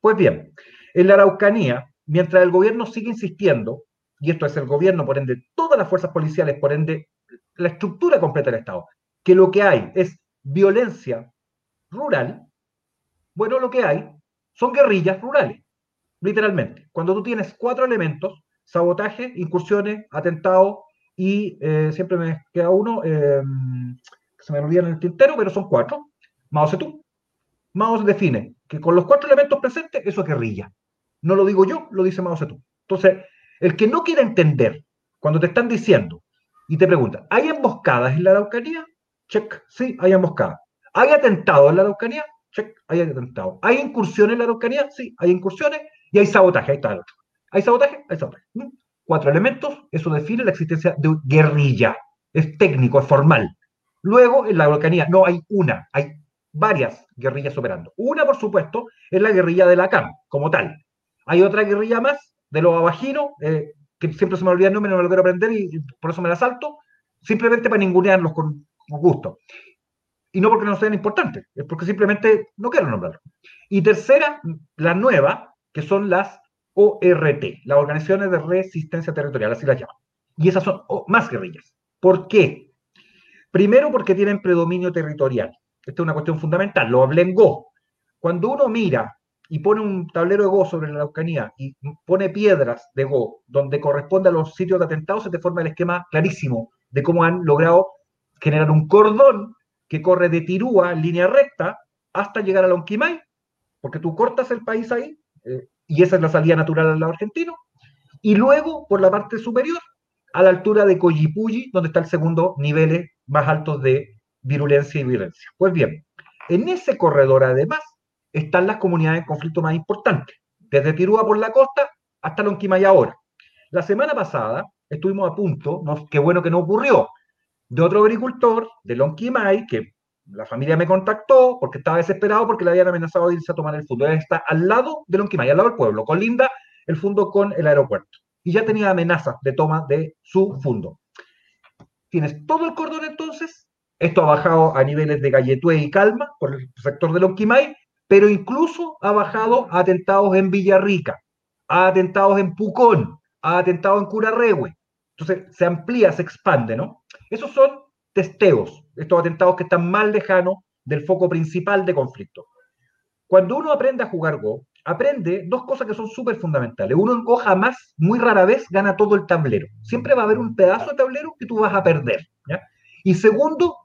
Pues bien, en la Araucanía, mientras el gobierno sigue insistiendo, y esto es el gobierno, por ende, todas las fuerzas policiales, por ende, la estructura completa del Estado, que lo que hay es violencia rural, bueno, lo que hay son guerrillas rurales, literalmente. Cuando tú tienes cuatro elementos, sabotaje, incursiones, atentado y eh, siempre me queda uno, eh, que se me olvida en el tintero, pero son cuatro. Mao Zedong. Mao define que con los cuatro elementos presentes, eso es guerrilla. No lo digo yo, lo dice Mao Zedong. Entonces, el que no quiere entender, cuando te están diciendo y te preguntan, ¿hay emboscadas en la Araucanía? Check, sí, hay emboscadas. ¿Hay atentados en la Araucanía? Check, hay atentados. ¿Hay incursiones en la Araucanía? Sí, hay incursiones y hay sabotaje. Ahí está el otro. ¿Hay sabotaje? Hay sabotaje. Cuatro elementos, eso define la existencia de guerrilla. Es técnico, es formal. Luego, en la Araucanía no hay una, hay varias guerrillas operando. Una, por supuesto, es la guerrilla de la CAM, como tal. Hay otra guerrilla más, de los abajinos, eh, que siempre se me olvida el nombre, no me lo quiero aprender y, por eso me la salto, simplemente para ningunearlos con, con gusto. Y no porque no sean importantes, es porque simplemente no quiero nombrarlos. Y tercera, la nueva, que son las ORT, las Organizaciones de Resistencia Territorial, así las llaman. Y esas son más guerrillas. ¿Por qué? Primero porque tienen predominio territorial. Esta es una cuestión fundamental, lo hablé en Go. Cuando uno mira y pone un tablero de Go sobre la Araucanía y pone piedras de Go donde corresponde a los sitios de atentados, se te forma el esquema clarísimo de cómo han logrado generar un cordón que corre de Tirúa en línea recta hasta llegar a Lonquimay, porque tú cortas el país ahí, eh, y esa es la salida natural al lado argentino, y luego por la parte superior, a la altura de Coyipulli, donde está el segundo nivel más altos de virulencia y violencia. Pues bien, en ese corredor además están las comunidades en conflicto más importantes, desde Tirúa por la costa hasta Lonquimay ahora. La semana pasada estuvimos a punto, no, qué bueno que no ocurrió, de otro agricultor de Lonquimay, que la familia me contactó porque estaba desesperado porque le habían amenazado de irse a tomar el fondo. está al lado de Lonquimay, al lado del pueblo, con Linda, el fondo con el aeropuerto. Y ya tenía amenazas de toma de su fondo. Tienes todo el cordón entonces. Esto ha bajado a niveles de Galletué y Calma por el sector de Lonquimay pero incluso ha bajado a atentados en Villarrica, a atentados en Pucón, a atentados en Curarrehue. Entonces se amplía, se expande, ¿no? Esos son testeos, estos atentados que están más lejanos del foco principal de conflicto. Cuando uno aprende a jugar Go, aprende dos cosas que son súper fundamentales. Uno en Go jamás, muy rara vez, gana todo el tablero. Siempre va a haber un pedazo de tablero que tú vas a perder. ¿ya? Y segundo,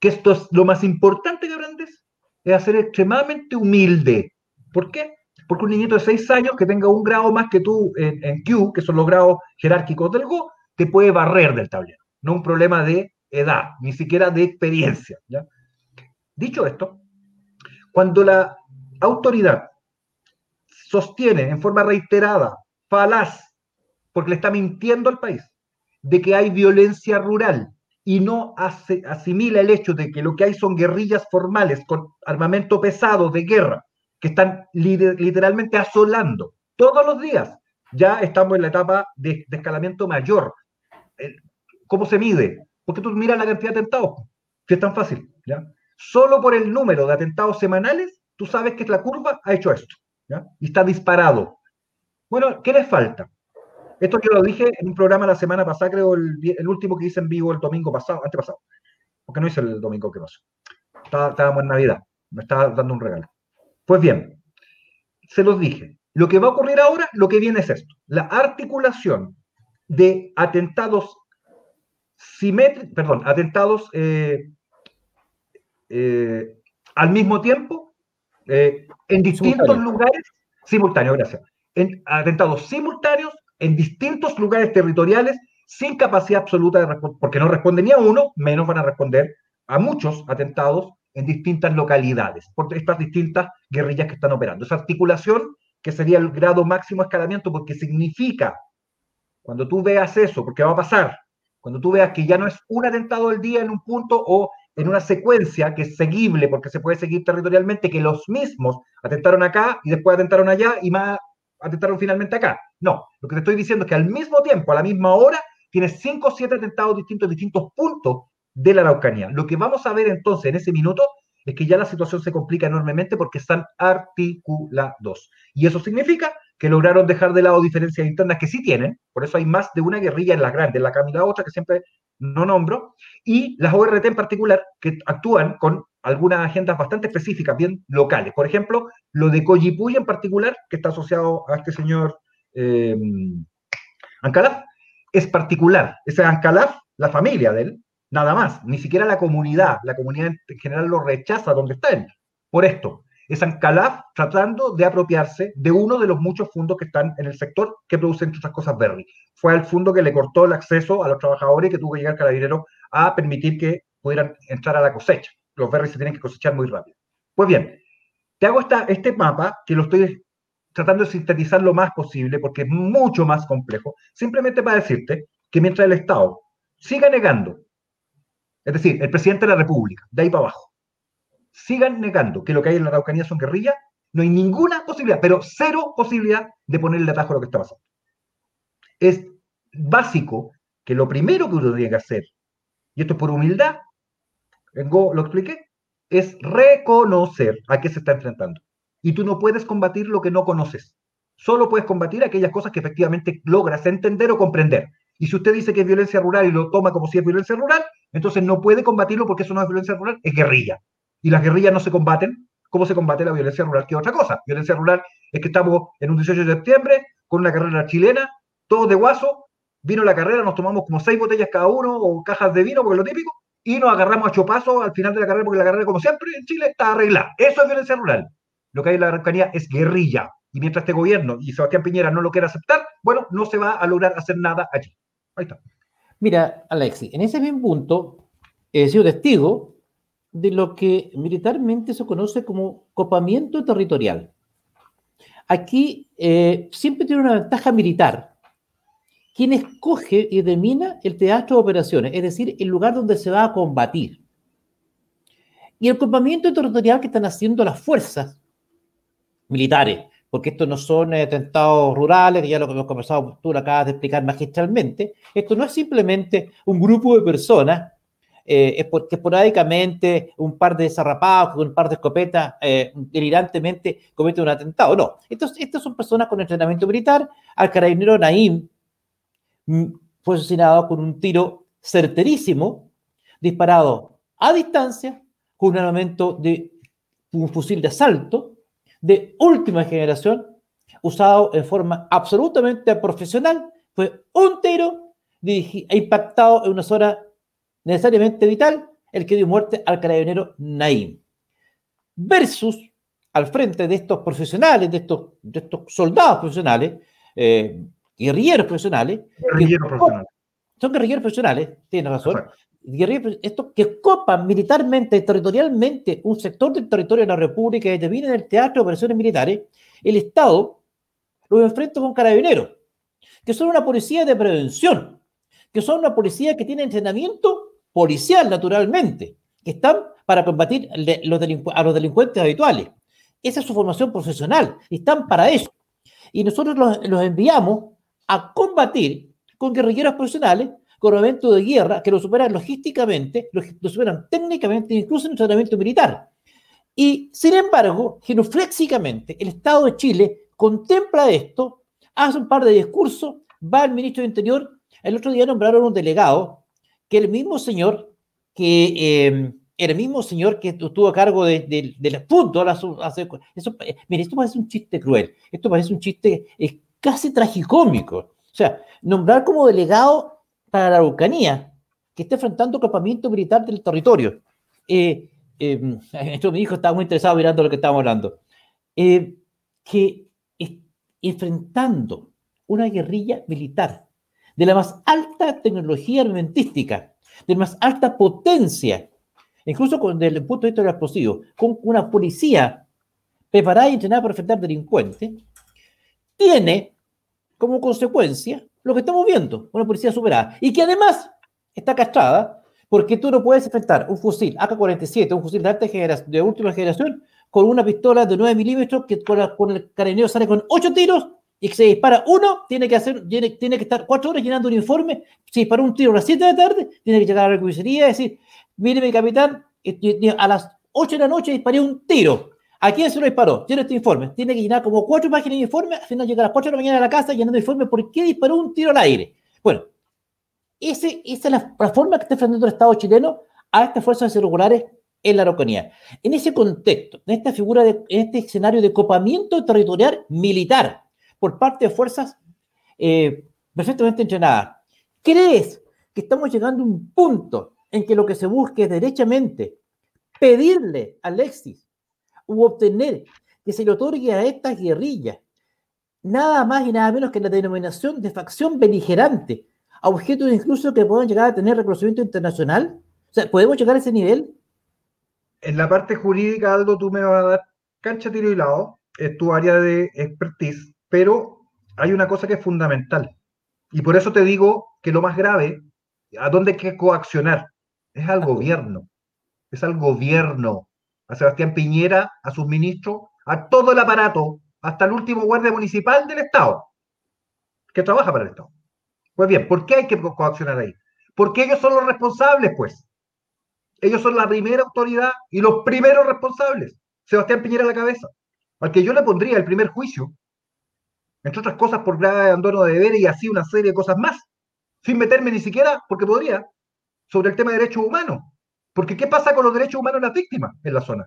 que esto es lo más importante que aprendes, es ser extremadamente humilde. ¿Por qué? Porque un niñito de 6 años que tenga un grado más que tú en, en, Q, que son los grados jerárquicos del Go, te puede barrer del tablero. No un problema de edad, ni siquiera de experiencia. Dicho esto, cuando la autoridad sostiene en forma reiterada, falaz, porque le está mintiendo al país, de que hay violencia rural, y no asimila el hecho de que lo que hay son guerrillas formales con armamento pesado de guerra que están literalmente asolando todos los días. Ya estamos en la etapa de, escalamiento mayor. ¿Cómo se mide? Porque tú miras la cantidad de atentados, que es tan fácil. ¿ya? Solo por el número de atentados semanales, tú sabes que la curva ha hecho esto. ¿ya? Y está disparado. Bueno, ¿qué les falta? Esto yo lo dije en un programa la semana pasada, creo, el, último que hice en vivo el domingo pasado, antepasado. Porque no hice el domingo que pasó. estábamos en Navidad. Me estaba dando un regalo. Pues bien, se los dije. Lo que va a ocurrir ahora, lo que viene es esto. La articulación de atentados simétricos, perdón, atentados eh, eh, al mismo tiempo, eh, en distintos lugares, simultáneos, gracias. En atentados simultáneos en distintos lugares territoriales sin capacidad absoluta de responder, porque no responde ni a uno, menos van a responder a muchos atentados en distintas localidades, por estas distintas guerrillas que están operando. Esa articulación, que sería el grado máximo de escalamiento, porque significa, cuando tú veas eso, porque va a pasar, cuando tú veas que ya no es un atentado al día en un punto o en una secuencia que es seguible, porque se puede seguir territorialmente, que los mismos atentaron acá y después atentaron allá y más atentaron finalmente acá. No, lo que te estoy diciendo es que al mismo tiempo, a la misma hora, tienes cinco o siete atentados distintos distintos puntos de la Araucanía. Lo que vamos a ver entonces en ese minuto es que ya la situación se complica enormemente porque están articulados. Y eso significa que lograron dejar de lado diferencias internas que sí tienen, por eso hay más de una guerrilla en las grandes, la Camila otra que siempre no nombro, y las ORT en particular, que actúan con algunas agendas bastante específicas, bien locales. Por ejemplo, lo de Coyipuy en particular, que está asociado a este señor eh, Ancalaf, es particular. Ese Ancalaf, la familia de él, nada más, ni siquiera la comunidad, la comunidad en general lo rechaza donde está él, por esto es Ancalaf tratando de apropiarse de uno de los muchos fondos que están en el sector que producen otras cosas Berry. Fue el fondo que le cortó el acceso a los trabajadores que tuvo que llegar Carabinero a permitir que pudieran entrar a la cosecha. Los Berry se tienen que cosechar muy rápido. Pues bien, te hago esta, este mapa que lo estoy tratando de sintetizar lo más posible porque es mucho más complejo, simplemente para decirte que mientras el Estado siga negando, es decir, el presidente de la República, de ahí para abajo, sigan negando que lo que hay en la Araucanía son guerrillas, no hay ninguna posibilidad, pero cero posibilidad de ponerle atajo a lo que está pasando. Es básico que lo primero que uno tiene que hacer, y esto es por humildad, lo expliqué, es reconocer a qué se está enfrentando. Y tú no puedes combatir lo que no conoces. Solo puedes combatir aquellas cosas que efectivamente logras entender o comprender. Y si usted dice que es violencia rural y lo toma como si es violencia rural, entonces no puede combatirlo porque eso no es violencia rural, es guerrilla y las guerrillas no se combaten, ¿cómo se combate la violencia rural? Que es otra cosa. Violencia rural es que estamos en un 18 de septiembre con una carrera chilena, todos de guaso, vino la carrera, nos tomamos como seis botellas cada uno o cajas de vino, porque es lo típico, y nos agarramos a chopazo al final de la carrera, porque la carrera, como siempre, en Chile está arreglada. Eso es violencia rural. Lo que hay en la Araucanía es guerrilla. Y mientras este gobierno y Sebastián Piñera no lo quiera aceptar, bueno, no se va a lograr hacer nada allí. Ahí está. Mira, Alexi, en ese mismo punto he sido testigo de lo que militarmente se conoce como copamiento territorial. Aquí eh, siempre tiene una ventaja militar. Quien escoge y domina el teatro de operaciones, es decir, el lugar donde se va a combatir. Y el copamiento territorial que están haciendo las fuerzas militares, porque estos no son atentados rurales, que ya lo que hemos conversado, tú lo acabas de explicar magistralmente, esto no es simplemente un grupo de personas eh, es porque esporádicamente un par de zarrapados con un par de escopetas eh, delirantemente cometen un atentado. No, estos, estas son personas con entrenamiento militar. Al carabinero Naim mm, fue asesinado con un tiro certerísimo, disparado a distancia, con un armamento de un fusil de asalto de última generación, usado en forma absolutamente profesional. Fue un tiro impactado en una zona necesariamente vital el que dio muerte al carabinero Naim. Versus, al frente de estos profesionales, de estos, de estos soldados profesionales, eh, guerrilleros profesionales, guerrilleros profesionales. son guerrilleros profesionales, tienes razón, estos que copan militarmente, territorialmente, un sector del territorio de la República y en el teatro de operaciones militares, el Estado los enfrenta con carabineros, que son una policía de prevención, que son una policía que tiene entrenamiento policial, naturalmente, que están para combatir a los delincuentes habituales. Esa es su formación profesional, están para eso. Y nosotros los, enviamos a combatir con guerrilleros profesionales, con eventos de guerra que lo superan logísticamente, lo, superan técnicamente, incluso en entrenamiento militar. Y, sin embargo, genuflexicamente, el Estado de Chile contempla esto, hace un par de discursos, va al ministro de Interior, el otro día nombraron un delegado que el mismo señor que em, el mismo señor que estuvo a cargo de, de, de fútbol, eso, eh, mire, esto parece un chiste cruel, esto parece un chiste es casi tragicómico. O sea, nombrar como delegado para la Araucanía, que está enfrentando campamento militar del territorio. Eh, eh, (laughs) esto mi hijo estaba muy interesado mirando lo que estábamos hablando. Eh, que enfrentando una guerrilla militar de la más alta tecnología armamentística, de la más alta potencia, incluso desde el punto de vista de los explosivos, con una policía preparada y entrenada para enfrentar delincuentes, tiene como consecuencia lo que estamos viendo, una policía superada, y que además está castrada porque tú no puedes enfrentar un fusil AK-47, un fusil de, alta generación, de última generación, con una pistola de 9 milímetros que con, el carabinero sale con 8 tiros y que se dispara uno, tiene que, hacer, tiene, tiene que estar cuatro horas llenando un informe. Si disparó un tiro a las 7 de la tarde, tiene que llegar a la comisaría y decir, mire mi capitán, a las 8 de la noche disparé un tiro. ¿A quién se lo disparó? Tiene este informe. Tiene que llenar como cuatro páginas de informe, al final llega a las 4 de la mañana a la casa llenando informe por qué disparó un tiro al aire. Bueno, esa es la, forma que está enfrentando el Estado chileno a estas fuerzas irregulares en la Araucanía. En ese contexto, en esta figura, de, en este escenario de copamiento territorial militar por parte de fuerzas eh, perfectamente entrenadas, ¿crees que estamos llegando a un punto en que lo que se busque es derechamente pedirle a Alexis u obtener que se le otorgue a estas guerrillas nada más y nada menos que la denominación de facción beligerante, a objetos incluso que puedan llegar a tener reconocimiento internacional? O sea, ¿podemos llegar a ese nivel? En la parte jurídica, Aldo, tú me vas a dar cancha, tiro y lado, es tu área de expertise, pero hay una cosa que es fundamental. Y por eso te digo que lo más grave, ¿a dónde hay que coaccionar? Es al gobierno. Es al gobierno. A Sebastián Piñera, a sus ministros, a todo el aparato, hasta el último guardia municipal del Estado, que trabaja para el Estado. Pues bien, ¿por qué hay que coaccionar ahí? Porque ellos son los responsables, pues. Ellos son la primera autoridad y los primeros responsables. Sebastián Piñera a la cabeza. Al que yo le pondría el primer juicio, entre otras cosas por grave abandono de deberes y así una serie de cosas más, sin meterme ni siquiera, porque podría, sobre el tema de derechos humanos. Porque ¿qué pasa con los derechos humanos de las víctimas en la zona?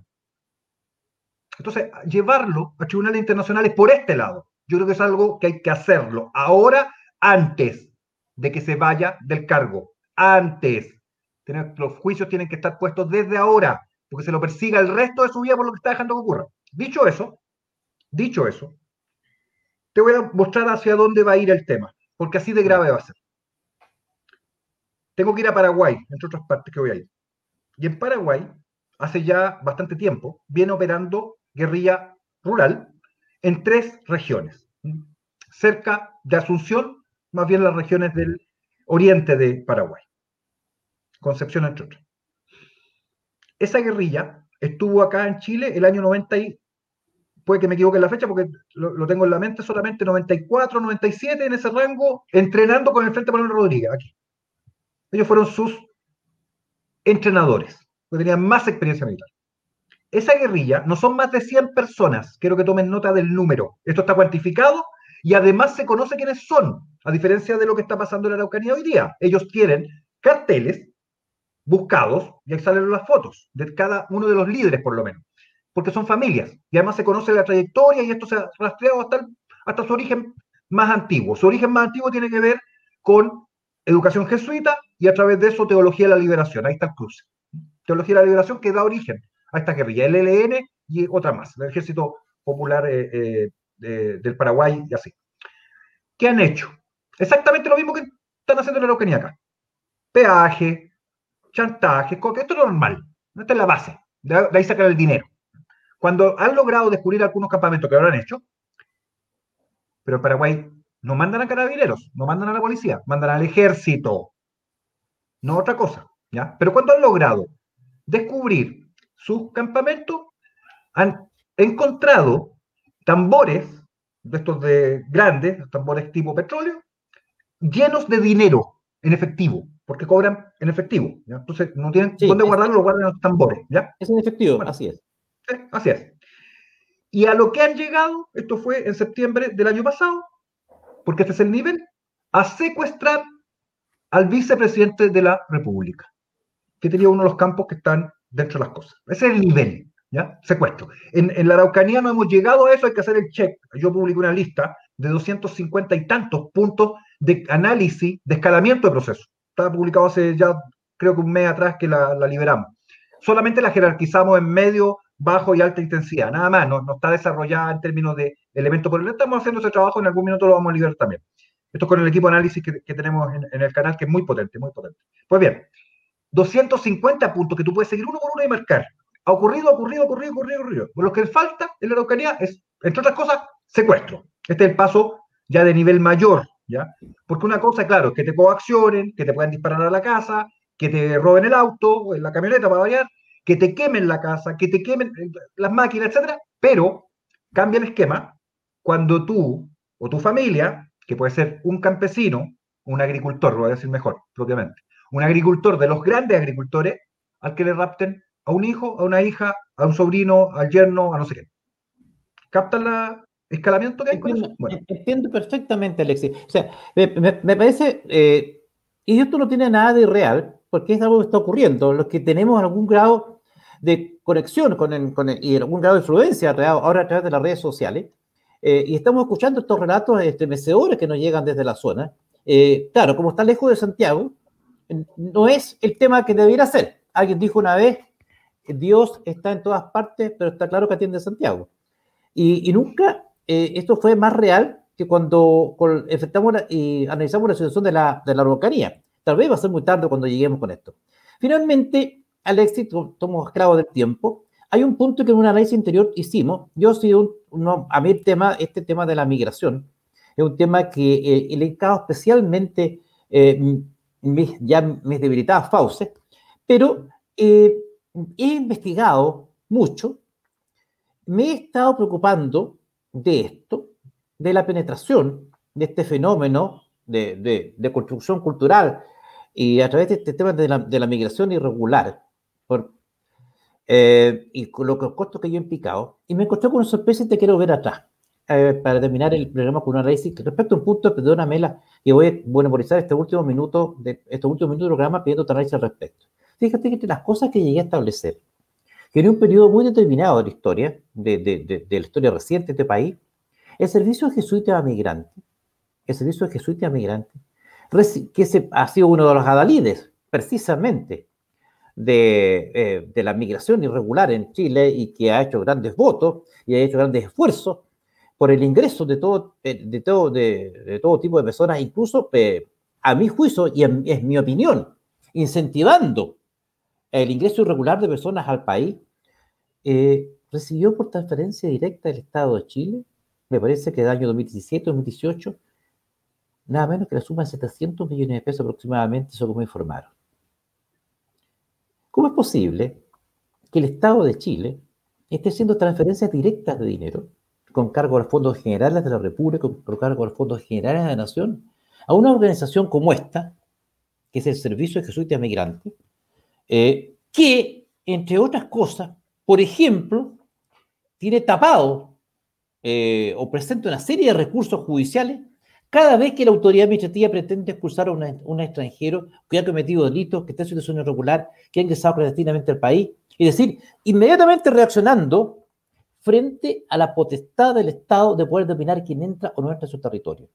Entonces, llevarlo a tribunales internacionales por este lado, yo creo que es algo que hay que hacerlo ahora, antes de que se vaya del cargo. Antes. Los juicios tienen que estar puestos desde ahora, porque se lo persiga el resto de su vida por lo que está dejando que ocurra. Dicho eso, dicho eso, te voy a mostrar hacia dónde va a ir el tema, porque así de grave va a ser. Tengo que ir a Paraguay, entre otras partes que voy a ir. Y en Paraguay, hace ya bastante tiempo, viene operando guerrilla rural en tres regiones, cerca de Asunción, más bien las regiones del oriente de Paraguay, Concepción entre otras. Esa guerrilla estuvo acá en Chile el año 90 y puede que me equivoque en la fecha porque lo, tengo en la mente solamente 94, 97 en ese rango, entrenando con el Frente Manuel Rodríguez aquí. Ellos fueron sus entrenadores, que tenían más experiencia militar. Esa guerrilla no son más de 100 personas, quiero que tomen nota del número. Esto está cuantificado y además se conoce quiénes son, a diferencia de lo que está pasando en la Araucanía hoy día. Ellos tienen carteles buscados, y ahí salen las fotos de cada uno de los líderes por lo menos, porque son familias y además se conoce la trayectoria y esto se ha rastreado hasta, su origen más antiguo. Su origen más antiguo tiene que ver con educación jesuita y a través de eso teología de la liberación. Ahí está el cruce. Teología de la liberación que da origen a esta guerrilla, el ELN y otra más, el Ejército Popular eh, eh, del Paraguay y así. ¿Qué han hecho? Exactamente lo mismo que están haciendo en la Araucanía acá. Peaje, chantaje, esto es normal. Esta es la base. De ahí sacar el dinero. Cuando han logrado descubrir algunos campamentos que lo han hecho, pero en Paraguay no mandan a carabineros, no mandan a la policía, mandan al ejército. No otra cosa. ¿ya? Pero cuando han logrado descubrir sus campamentos, han encontrado tambores, de estos de grandes, tambores tipo petróleo, llenos de dinero en efectivo, porque cobran en efectivo. Entonces, no tienen dónde guardarlo, lo guardan en los tambores. ¿ya? Es en efectivo, así es. Así es. Y a lo que han llegado, esto fue en septiembre del año pasado, porque este es el nivel, a secuestrar al vicepresidente de la República, que tenía uno de los campos que están dentro de las cosas. Ese es el nivel. ¿ya? Secuestro. En, la Araucanía no hemos llegado a eso, hay que hacer el check. Yo publiqué una lista de 250 y tantos puntos de análisis, de escalamiento de proceso. Estaba publicado hace ya, creo que un mes atrás que la, liberamos. Solamente la jerarquizamos en medio, bajo y alta intensidad, nada más, no, no está desarrollada en términos de elementos, pero estamos haciendo ese trabajo, en algún minuto lo vamos a liberar también. Esto con el equipo de análisis que, tenemos en, el canal, que es muy potente, muy potente. Pues bien, 250 puntos que tú puedes seguir uno por uno y marcar. Ha ocurrido, ha ocurrido, ha ocurrido, ha ocurrido, ha ocurrido. Lo que falta en la Araucanía es, entre otras cosas, secuestro. Este es el paso ya de nivel mayor, ¿ya? Porque una cosa, claro, es que te coaccionen, que te puedan disparar a la casa, que te roben el auto o la camioneta para variar, que te quemen la casa, que te quemen eh, las máquinas, etcétera, pero cambia el esquema cuando tú o tu familia, que puede ser un campesino, un agricultor, lo voy a decir mejor, propiamente, un agricultor de los grandes agricultores, al que le rapten a un hijo, a una hija, a un sobrino, al yerno, a no sé qué. ¿Captan la escalamiento que hay entiendo, con eso? Bueno. Entiendo perfectamente, Alexis. O sea, me, me, parece, eh, y esto no tiene nada de irreal, porque es algo que está ocurriendo. Los que tenemos algún grado de conexión con, el, con el, y algún grado de influencia ahora a través de las redes sociales, eh, y estamos escuchando estos relatos estremecedores que nos llegan desde la zona. Eh, claro, como está lejos de Santiago, no es el tema que debiera ser. Alguien dijo una vez, Dios está en todas partes, pero está claro que atiende a Santiago. Y, y nunca eh, esto fue más real que cuando efectuamos y analizamos la situación de la, de la Araucanía. Tal vez va a ser muy tarde cuando lleguemos con esto. Finalmente, Alexis, tomo esclavo del tiempo, hay un punto que en un análisis interior hicimos. Yo soy un, a mí el tema, este tema de la migración, es un tema que eh, le encado especialmente eh, mis, ya mis debilitadas fauces, pero eh, he investigado mucho, me he estado preocupando de esto, de la penetración de este fenómeno de, de, construcción cultural y a través de este tema de la, de la migración irregular, eh, y con los costos que yo he implicado, y me encontré con una sorpresa y te quiero ver atrás, eh, para terminar el programa con un análisis respecto a un punto, perdóname, la, que voy a memorizar este último minuto, de, estos últimos minutos del programa pidiendo tu análisis al respecto. Fíjate que las cosas que llegué a establecer, que en un periodo muy determinado de la historia, de, de, de la historia reciente de este país, el servicio jesuita a migrantes, el servicio jesuita a migrantes, que se, ha sido uno de los adalides, precisamente, eh, de, la migración irregular en Chile y que ha hecho grandes votos y ha hecho grandes esfuerzos por el ingreso de todo, eh, de todo, de, todo tipo de personas, incluso eh, a mi juicio y es mi opinión, incentivando el ingreso irregular de personas al país, recibió por transferencia directa del Estado de Chile, me parece que el año 2017-2018, nada menos que la suma de 700 millones de pesos aproximadamente, eso como informaron. ¿Cómo es posible que el Estado de Chile esté haciendo transferencias directas de dinero con cargo a los fondos generales de la República, con cargo a los fondos generales de la Nación, a una organización como esta, que es el Servicio de Jesuitas Migrantes, eh, que, entre otras cosas, por ejemplo, tiene tapado eh, o presenta una serie de recursos judiciales cada vez que la autoridad administrativa pretende expulsar a un extranjero que ha cometido delitos, que está en situación irregular, que ha ingresado clandestinamente al país, es decir, inmediatamente reaccionando frente a la potestad del Estado de poder determinar quién entra o no entra en su territorio.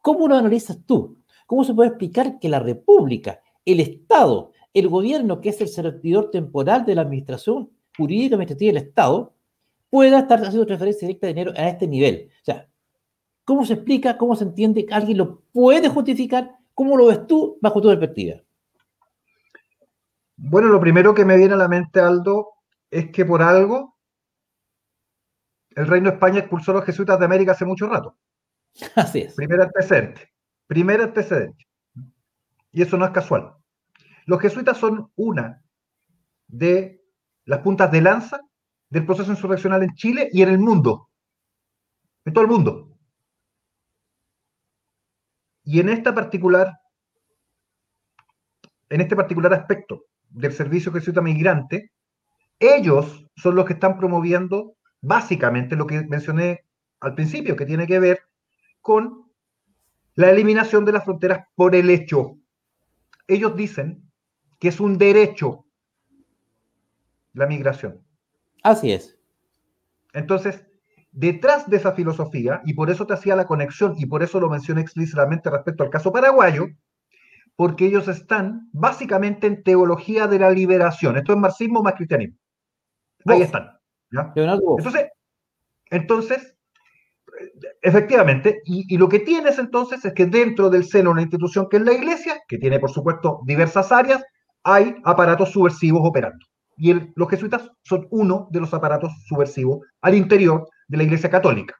¿Cómo lo analizas tú? ¿Cómo se puede explicar que la República, el Estado, el gobierno, que es el servidor temporal de la administración jurídica administrativa del Estado, pueda estar haciendo transferencia directa de dinero a este nivel? O sea, ¿Cómo se explica? ¿Cómo se entiende? ¿Alguien lo puede justificar? ¿Cómo lo ves tú bajo tu perspectiva? Bueno, lo primero que me viene a la mente, Aldo, es que por algo el Reino de España expulsó a los jesuitas de América hace mucho rato. (laughs) Así es. Primer antecedente. Primer antecedente. Y eso no es casual. Los jesuitas son una de las puntas de lanza del proceso insurreccional en Chile y en el mundo. En todo el mundo. Y en esta particular, en este particular aspecto del servicio jesuita migrante, ellos son los que están promoviendo básicamente lo que mencioné al principio, que tiene que ver con la eliminación de las fronteras por el hecho. Ellos dicen que es un derecho la migración. Así es. Entonces, detrás de esa filosofía, y por eso te hacía la conexión, y por eso lo mencioné explícitamente respecto al caso paraguayo, porque ellos están básicamente en teología de la liberación. Esto es marxismo más cristianismo. Ahí están. Entonces, entonces, efectivamente, y, y, lo que tienes entonces es que dentro del seno de una institución que es la iglesia, que tiene por supuesto diversas áreas, hay aparatos subversivos operando. Y el, los jesuitas son uno de los aparatos subversivos al interior de la Iglesia Católica.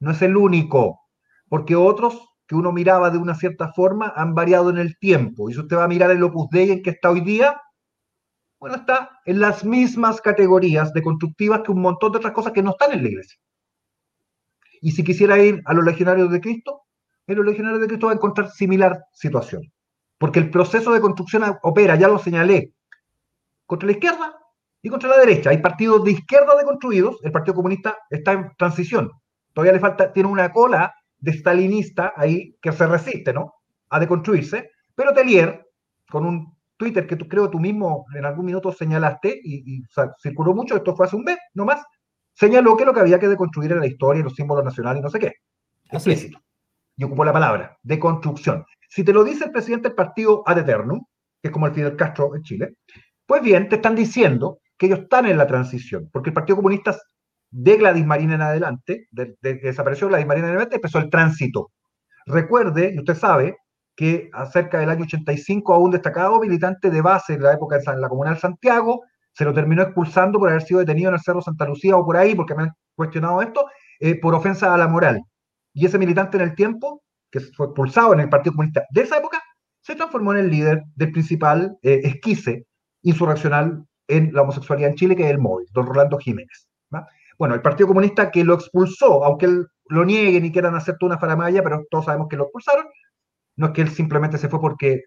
No es el único, porque otros que uno miraba de una cierta forma han variado en el tiempo. Y si usted va a mirar el Opus Dei en que está hoy día, bueno, está en las mismas categorías de constructivas que un montón de otras cosas que no están en la iglesia. Y si quisiera ir a los legionarios de Cristo, en los legionarios de Cristo va a encontrar similar situación. Porque el proceso de construcción opera, ya lo señalé, contra la izquierda y contra la derecha. Hay partidos de izquierda deconstruidos, el Partido Comunista está en transición. Todavía le falta, tiene una cola de stalinista ahí que se resiste, ¿no? A deconstruirse. Pero Telier, con un Twitter que tú, creo tú mismo en algún minuto señalaste y, circuló mucho, esto fue hace un mes, no más, señaló que lo que había que deconstruir era la historia, los símbolos nacionales y no sé qué. Explícito. Y ocupó la palabra, deconstrucción. Si te lo dice el presidente del partido Ad Eternum, que es como el Fidel Castro en Chile, pues bien, te están diciendo que ellos están en la transición, porque el Partido Comunista de Gladys Marina en adelante, de, que desapareció Gladys Marina en adelante, empezó el tránsito. Recuerde, y usted sabe, que acerca del año 85 a un destacado militante de base en la época de la Comunal Santiago se lo terminó expulsando por haber sido detenido en el Cerro Santa Lucía o por ahí, porque me han cuestionado esto, eh, por ofensa a la moral. Y ese militante en el tiempo, que fue expulsado en el Partido Comunista de esa época, se transformó en el líder del principal eh, insurreccional en la homosexualidad en Chile, que es el móvil, don Rolando Jiménez. Bueno, el Partido Comunista que lo expulsó, aunque él lo nieguen y quieran hacer toda una faramaya, pero todos sabemos que lo expulsaron, no es que él simplemente se fue porque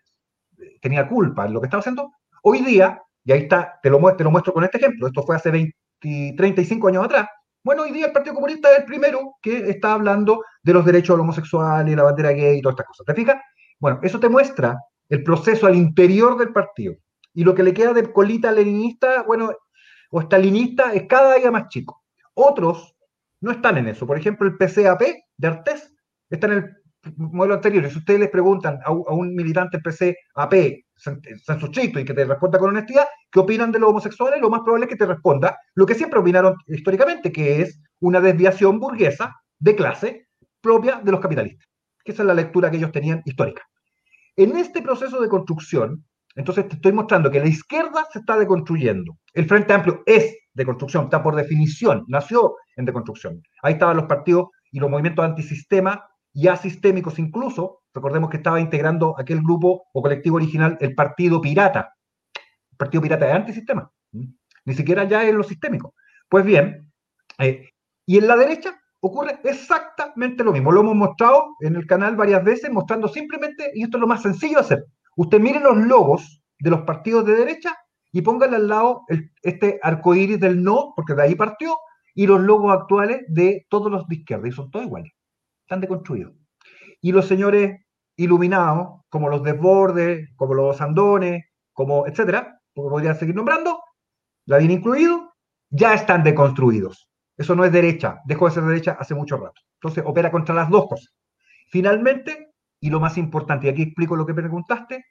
tenía culpa en lo que estaba haciendo. Hoy día, y ahí está, te lo, te lo muestro con este ejemplo, esto fue hace 20, 35 años atrás, bueno, hoy día el Partido Comunista es el primero que está hablando de los derechos homosexuales, la bandera gay y todas estas cosas. ¿Te fijas? Bueno, eso te muestra el proceso al interior del partido. Y lo que le queda de colita leninista, bueno, o estalinista, es cada día más chico. Otros no están en eso. Por ejemplo, el PCAP de Artés está en el modelo anterior. Y si ustedes les preguntan a, un militante PCAP, Sansuchito, y que te responda con honestidad, ¿qué opinan de los homosexuales? Lo más probable es que te responda lo que siempre opinaron históricamente, que es una desviación burguesa de clase propia de los capitalistas. Que esa es la lectura que ellos tenían histórica. En este proceso de construcción, entonces te estoy mostrando que la izquierda se está deconstruyendo. El Frente Amplio es de construcción, está por definición, nació en deconstrucción. Ahí estaban los partidos y los movimientos antisistema, ya sistémicos incluso. Recordemos que estaba integrando aquel grupo o colectivo original, el Partido Pirata. El Partido Pirata es antisistema, ni siquiera ya es lo sistémico. Pues bien, eh, y en la derecha ocurre exactamente lo mismo. Lo hemos mostrado en el canal varias veces, mostrando simplemente, y esto es lo más sencillo de hacer, Usted mire los logos de los partidos de derecha y póngale al lado este arco iris del no, porque de ahí partió, y los logos actuales de todos los de izquierda, y son todos iguales, están deconstruidos. Y los señores iluminados, como los desbordes, como los andones, como etcétera, porque podría seguir nombrando, la bien incluido, ya están deconstruidos. Eso no es derecha, dejó de ser derecha hace mucho rato. Entonces opera contra las dos cosas. Finalmente, y lo más importante, y aquí explico lo que preguntaste,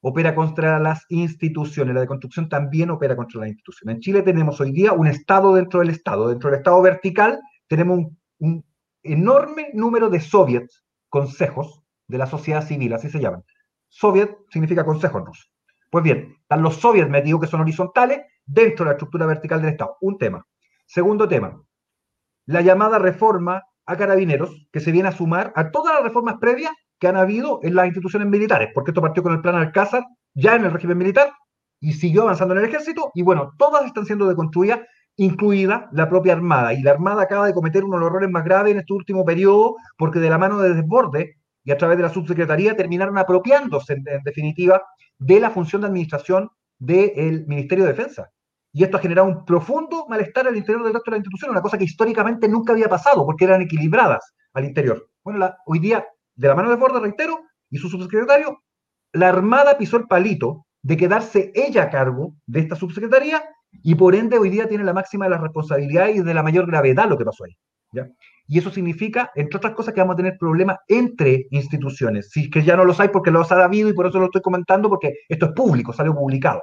opera contra las instituciones. La deconstrucción también opera contra las instituciones. En Chile tenemos hoy día un Estado dentro del Estado. Dentro del Estado vertical tenemos un, enorme número de soviets, consejos de la sociedad civil, así se llaman. Soviet significa consejo en ruso. Pues bien, están los soviets metidos que son horizontales dentro de la estructura vertical del Estado. Un tema. Segundo tema, la llamada reforma a carabineros, que se viene a sumar a todas las reformas previas que han habido en las instituciones militares, porque esto partió con el plan Alcázar ya en el régimen militar y siguió avanzando en el ejército, y bueno, todas están siendo deconstruidas, incluida la propia Armada. Y la Armada acaba de cometer uno de los errores más graves en este último periodo, porque de la mano de desborde y a través de la subsecretaría terminaron apropiándose, en, definitiva, de la función de administración del Ministerio de Defensa. Y esto ha generado un profundo malestar al interior del resto de la institución, una cosa que históricamente nunca había pasado, porque eran equilibradas al interior. Bueno, hoy día de la mano de Ford, reitero, y su subsecretario, la Armada pisó el palito de quedarse ella a cargo de esta subsecretaría y por ende hoy día tiene la máxima de la responsabilidad y de la mayor gravedad lo que pasó ahí. ¿ya? Y eso significa, entre otras cosas, que vamos a tener problemas entre instituciones, si es que ya no los hay porque los ha habido y por eso lo estoy comentando porque esto es público, salió publicado.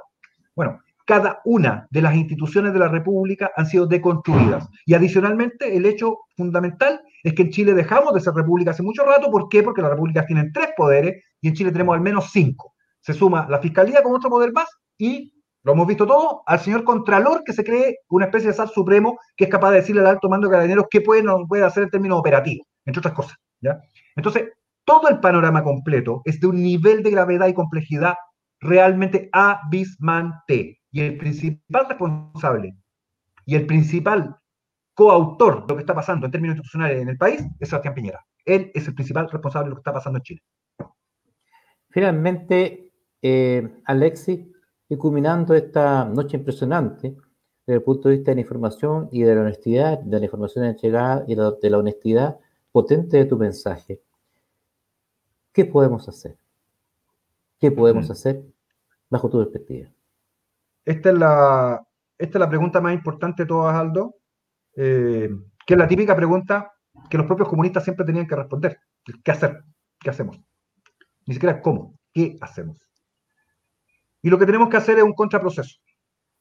Bueno, cada una de las instituciones de la República han sido deconstruidas. Y adicionalmente, el hecho fundamental es que en Chile dejamos de ser república hace mucho rato. ¿Por qué? Porque las repúblicas tienen tres poderes y en Chile tenemos al menos cinco. Se suma la fiscalía con otro poder más y, lo hemos visto todo, al señor Contralor que se cree una especie de SAR supremo que es capaz de decirle al alto mando de carabineros qué puede no puede hacer en términos operativos, entre otras cosas. ¿ya? Entonces, todo el panorama completo es de un nivel de gravedad y complejidad realmente abismante. Y el principal responsable y el principal coautor de lo que está pasando en términos institucionales en el país es Sebastián Piñera. Él es el principal responsable de lo que está pasando en Chile. Finalmente, eh, Alexis, y culminando esta noche impresionante, desde el punto de vista de la información y de la honestidad, de la información entregada y de la honestidad potente de tu mensaje, ¿qué podemos hacer? ¿Qué podemos hacer bajo tu perspectiva? Esta es la, esta es la pregunta más importante de todas, Aldo, eh, que es la típica pregunta que los propios comunistas siempre tenían que responder. ¿Qué hacer? ¿Qué hacemos? Ni siquiera cómo, ¿qué hacemos? Y lo que tenemos que hacer es un contraproceso.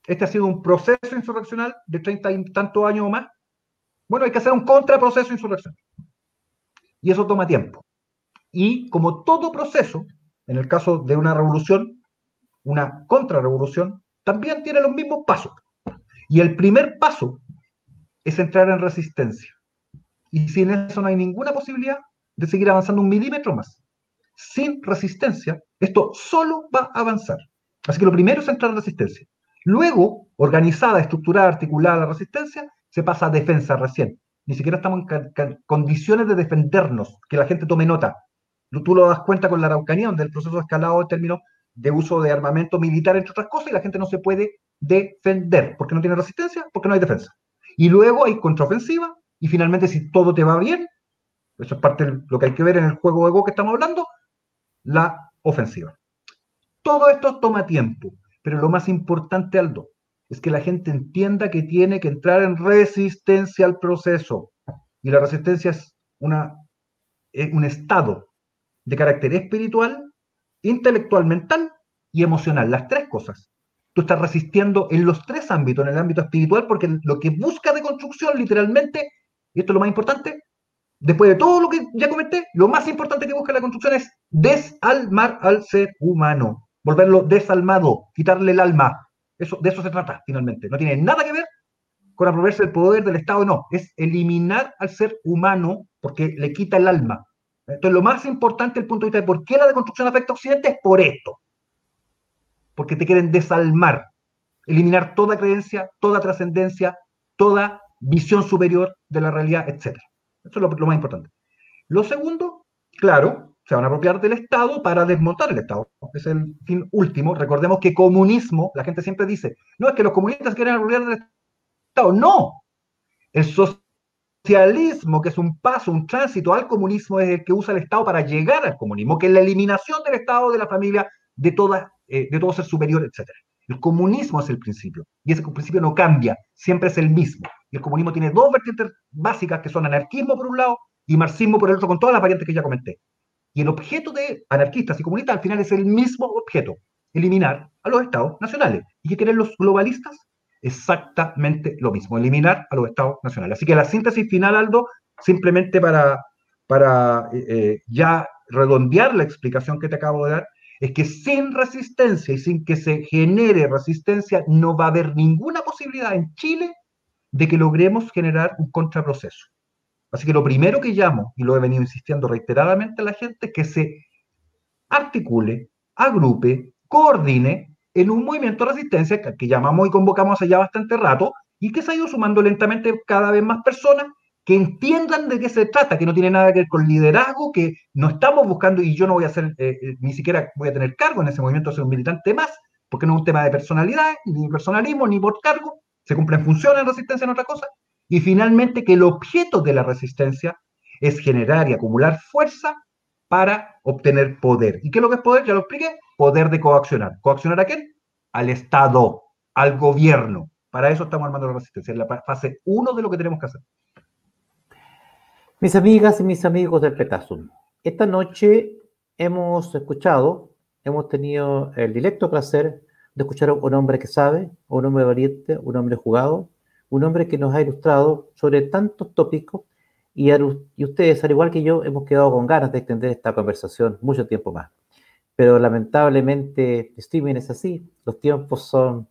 Este ha sido un proceso insurreccional de treinta y tantos años o más. Bueno, hay que hacer un contraproceso insurreccional. Y eso toma tiempo. Y como todo proceso, en el caso de una revolución, una contrarrevolución, también tiene los mismos pasos. Y el primer paso es entrar en resistencia. Y sin eso no hay ninguna posibilidad de seguir avanzando un milímetro más. Sin resistencia, esto solo va a avanzar. Así que lo primero es entrar en resistencia. Luego, organizada, estructurada, articulada la resistencia, se pasa a defensa recién. Ni siquiera estamos en condiciones de defendernos, que la gente tome nota. Tú lo das cuenta con la Araucanía, donde el proceso escalado en términos de uso de armamento militar, entre otras cosas, y la gente no se puede defender, porque no tiene resistencia, porque no hay defensa. Y luego hay contraofensiva, y finalmente, si todo te va bien, eso es parte de lo que hay que ver en el juego de Go que estamos hablando, la ofensiva. Todo esto toma tiempo, pero lo más importante, Aldo, es que la gente entienda que tiene que entrar en resistencia al proceso. Y la resistencia es una, un estado de carácter espiritual, intelectual, mental y emocional. Las tres cosas. Tú estás resistiendo en los tres ámbitos, en el ámbito espiritual, porque lo que busca de construcción, literalmente, y esto es lo más importante, después de todo lo que ya comenté, lo más importante que busca la construcción es desalmar al ser humano volverlo desalmado, quitarle el alma. Eso, de eso se trata, finalmente. No tiene nada que ver con apropiarse del poder del Estado, no. Es eliminar al ser humano porque le quita el alma. Entonces, lo más importante el punto de vista de por qué la deconstrucción afecta a Occidente es por esto. Porque te quieren desalmar, eliminar toda creencia, toda trascendencia, toda visión superior de la realidad, etc. Eso es lo, más importante. Lo segundo, claro, se van a apropiar del Estado para desmontar el Estado. Es el fin último. Recordemos que comunismo, la gente siempre dice, no es que los comunistas quieren apropiar del Estado. No. El socialismo, que es un paso, un tránsito al comunismo, es el que usa el Estado para llegar al comunismo, que es la eliminación del Estado, de la familia, de, toda, eh, de todo ser superior, etc. El comunismo es el principio, y ese principio no cambia, siempre es el mismo. Y el comunismo tiene dos vertientes básicas, que son anarquismo por un lado y marxismo por el otro, con todas las variantes que ya comenté. Y el objeto de anarquistas y comunistas al final es el mismo objeto, eliminar a los estados nacionales. ¿Y qué quieren los globalistas? Exactamente lo mismo, eliminar a los estados nacionales. Así que la síntesis final, Aldo, simplemente para, para eh, eh, ya redondear la explicación que te acabo de dar, es que sin resistencia y sin que se genere resistencia, no va a haber ninguna posibilidad en Chile de que logremos generar un contraproceso. Así que lo primero que llamo, y lo he venido insistiendo reiteradamente a la gente, es que se articule, agrupe, coordine en un movimiento de resistencia que, llamamos y convocamos hace ya bastante rato y que se ha ido sumando lentamente cada vez más personas que entiendan de qué se trata, que no tiene nada que ver con liderazgo, que no estamos buscando, y yo no voy a hacer, eh, eh, ni siquiera voy a tener cargo en ese movimiento, ser un militante más, porque no es un tema de personalidad, ni personalismo, ni por cargo, se cumplen funciones en resistencia en otra cosa, y finalmente que el objeto de la resistencia es generar y acumular fuerza para obtener poder. ¿Y qué es lo que es poder? Ya lo expliqué. Poder de coaccionar. ¿Coaccionar a quién? Al Estado, al gobierno. Para eso estamos armando la resistencia. Es la fase uno de lo que tenemos que hacer. Mis amigas y mis amigos del Petasum, esta noche hemos escuchado, hemos tenido el directo placer de escuchar a un hombre que sabe, un hombre valiente, un hombre jugado, un hombre que nos ha ilustrado sobre tantos tópicos y, ustedes, al igual que yo, hemos quedado con ganas de extender esta conversación mucho tiempo más. Pero lamentablemente, streaming es así, los tiempos son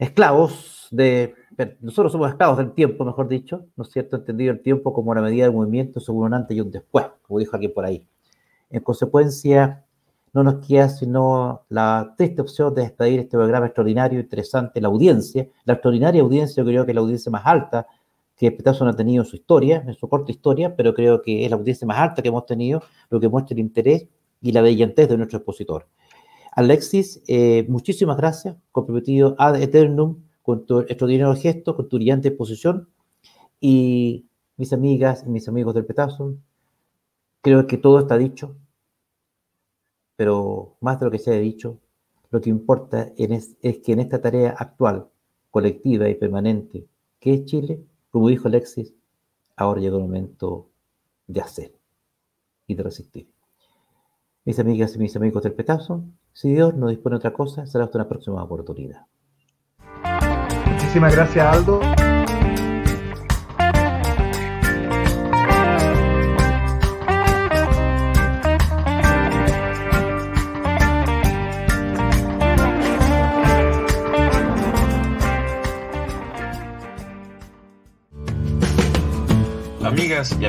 esclavos de... Nosotros somos esclavos del tiempo, mejor dicho, ¿no es cierto? Entendido el tiempo como una medida de movimiento según un antes y un después, como dijo alguien por ahí. En consecuencia, no nos queda sino la triste opción de despedir este programa extraordinario, interesante, la audiencia, la extraordinaria audiencia, yo creo que es la audiencia más alta que Peterson ha tenido en su historia, en su corta historia, pero creo que es la audiencia más alta que hemos tenido, lo que muestra el interés y la brillantez de nuestro expositor. Alexis, eh, muchísimas gracias, comprometido ad eternum con tu extraordinario gesto, con tu brillante exposición. Y mis amigas y mis amigos del Peterson, creo que todo está dicho, pero más de lo que se ha dicho, lo que importa es, es que en esta tarea actual, colectiva y permanente, que es Chile, como dijo Alexis, ahora llegó el momento de hacer y de resistir. Mis amigas y mis amigos del Petazo, si Dios no dispone otra cosa, será hasta una próxima oportunidad. Muchísimas gracias, Aldo. Amigas y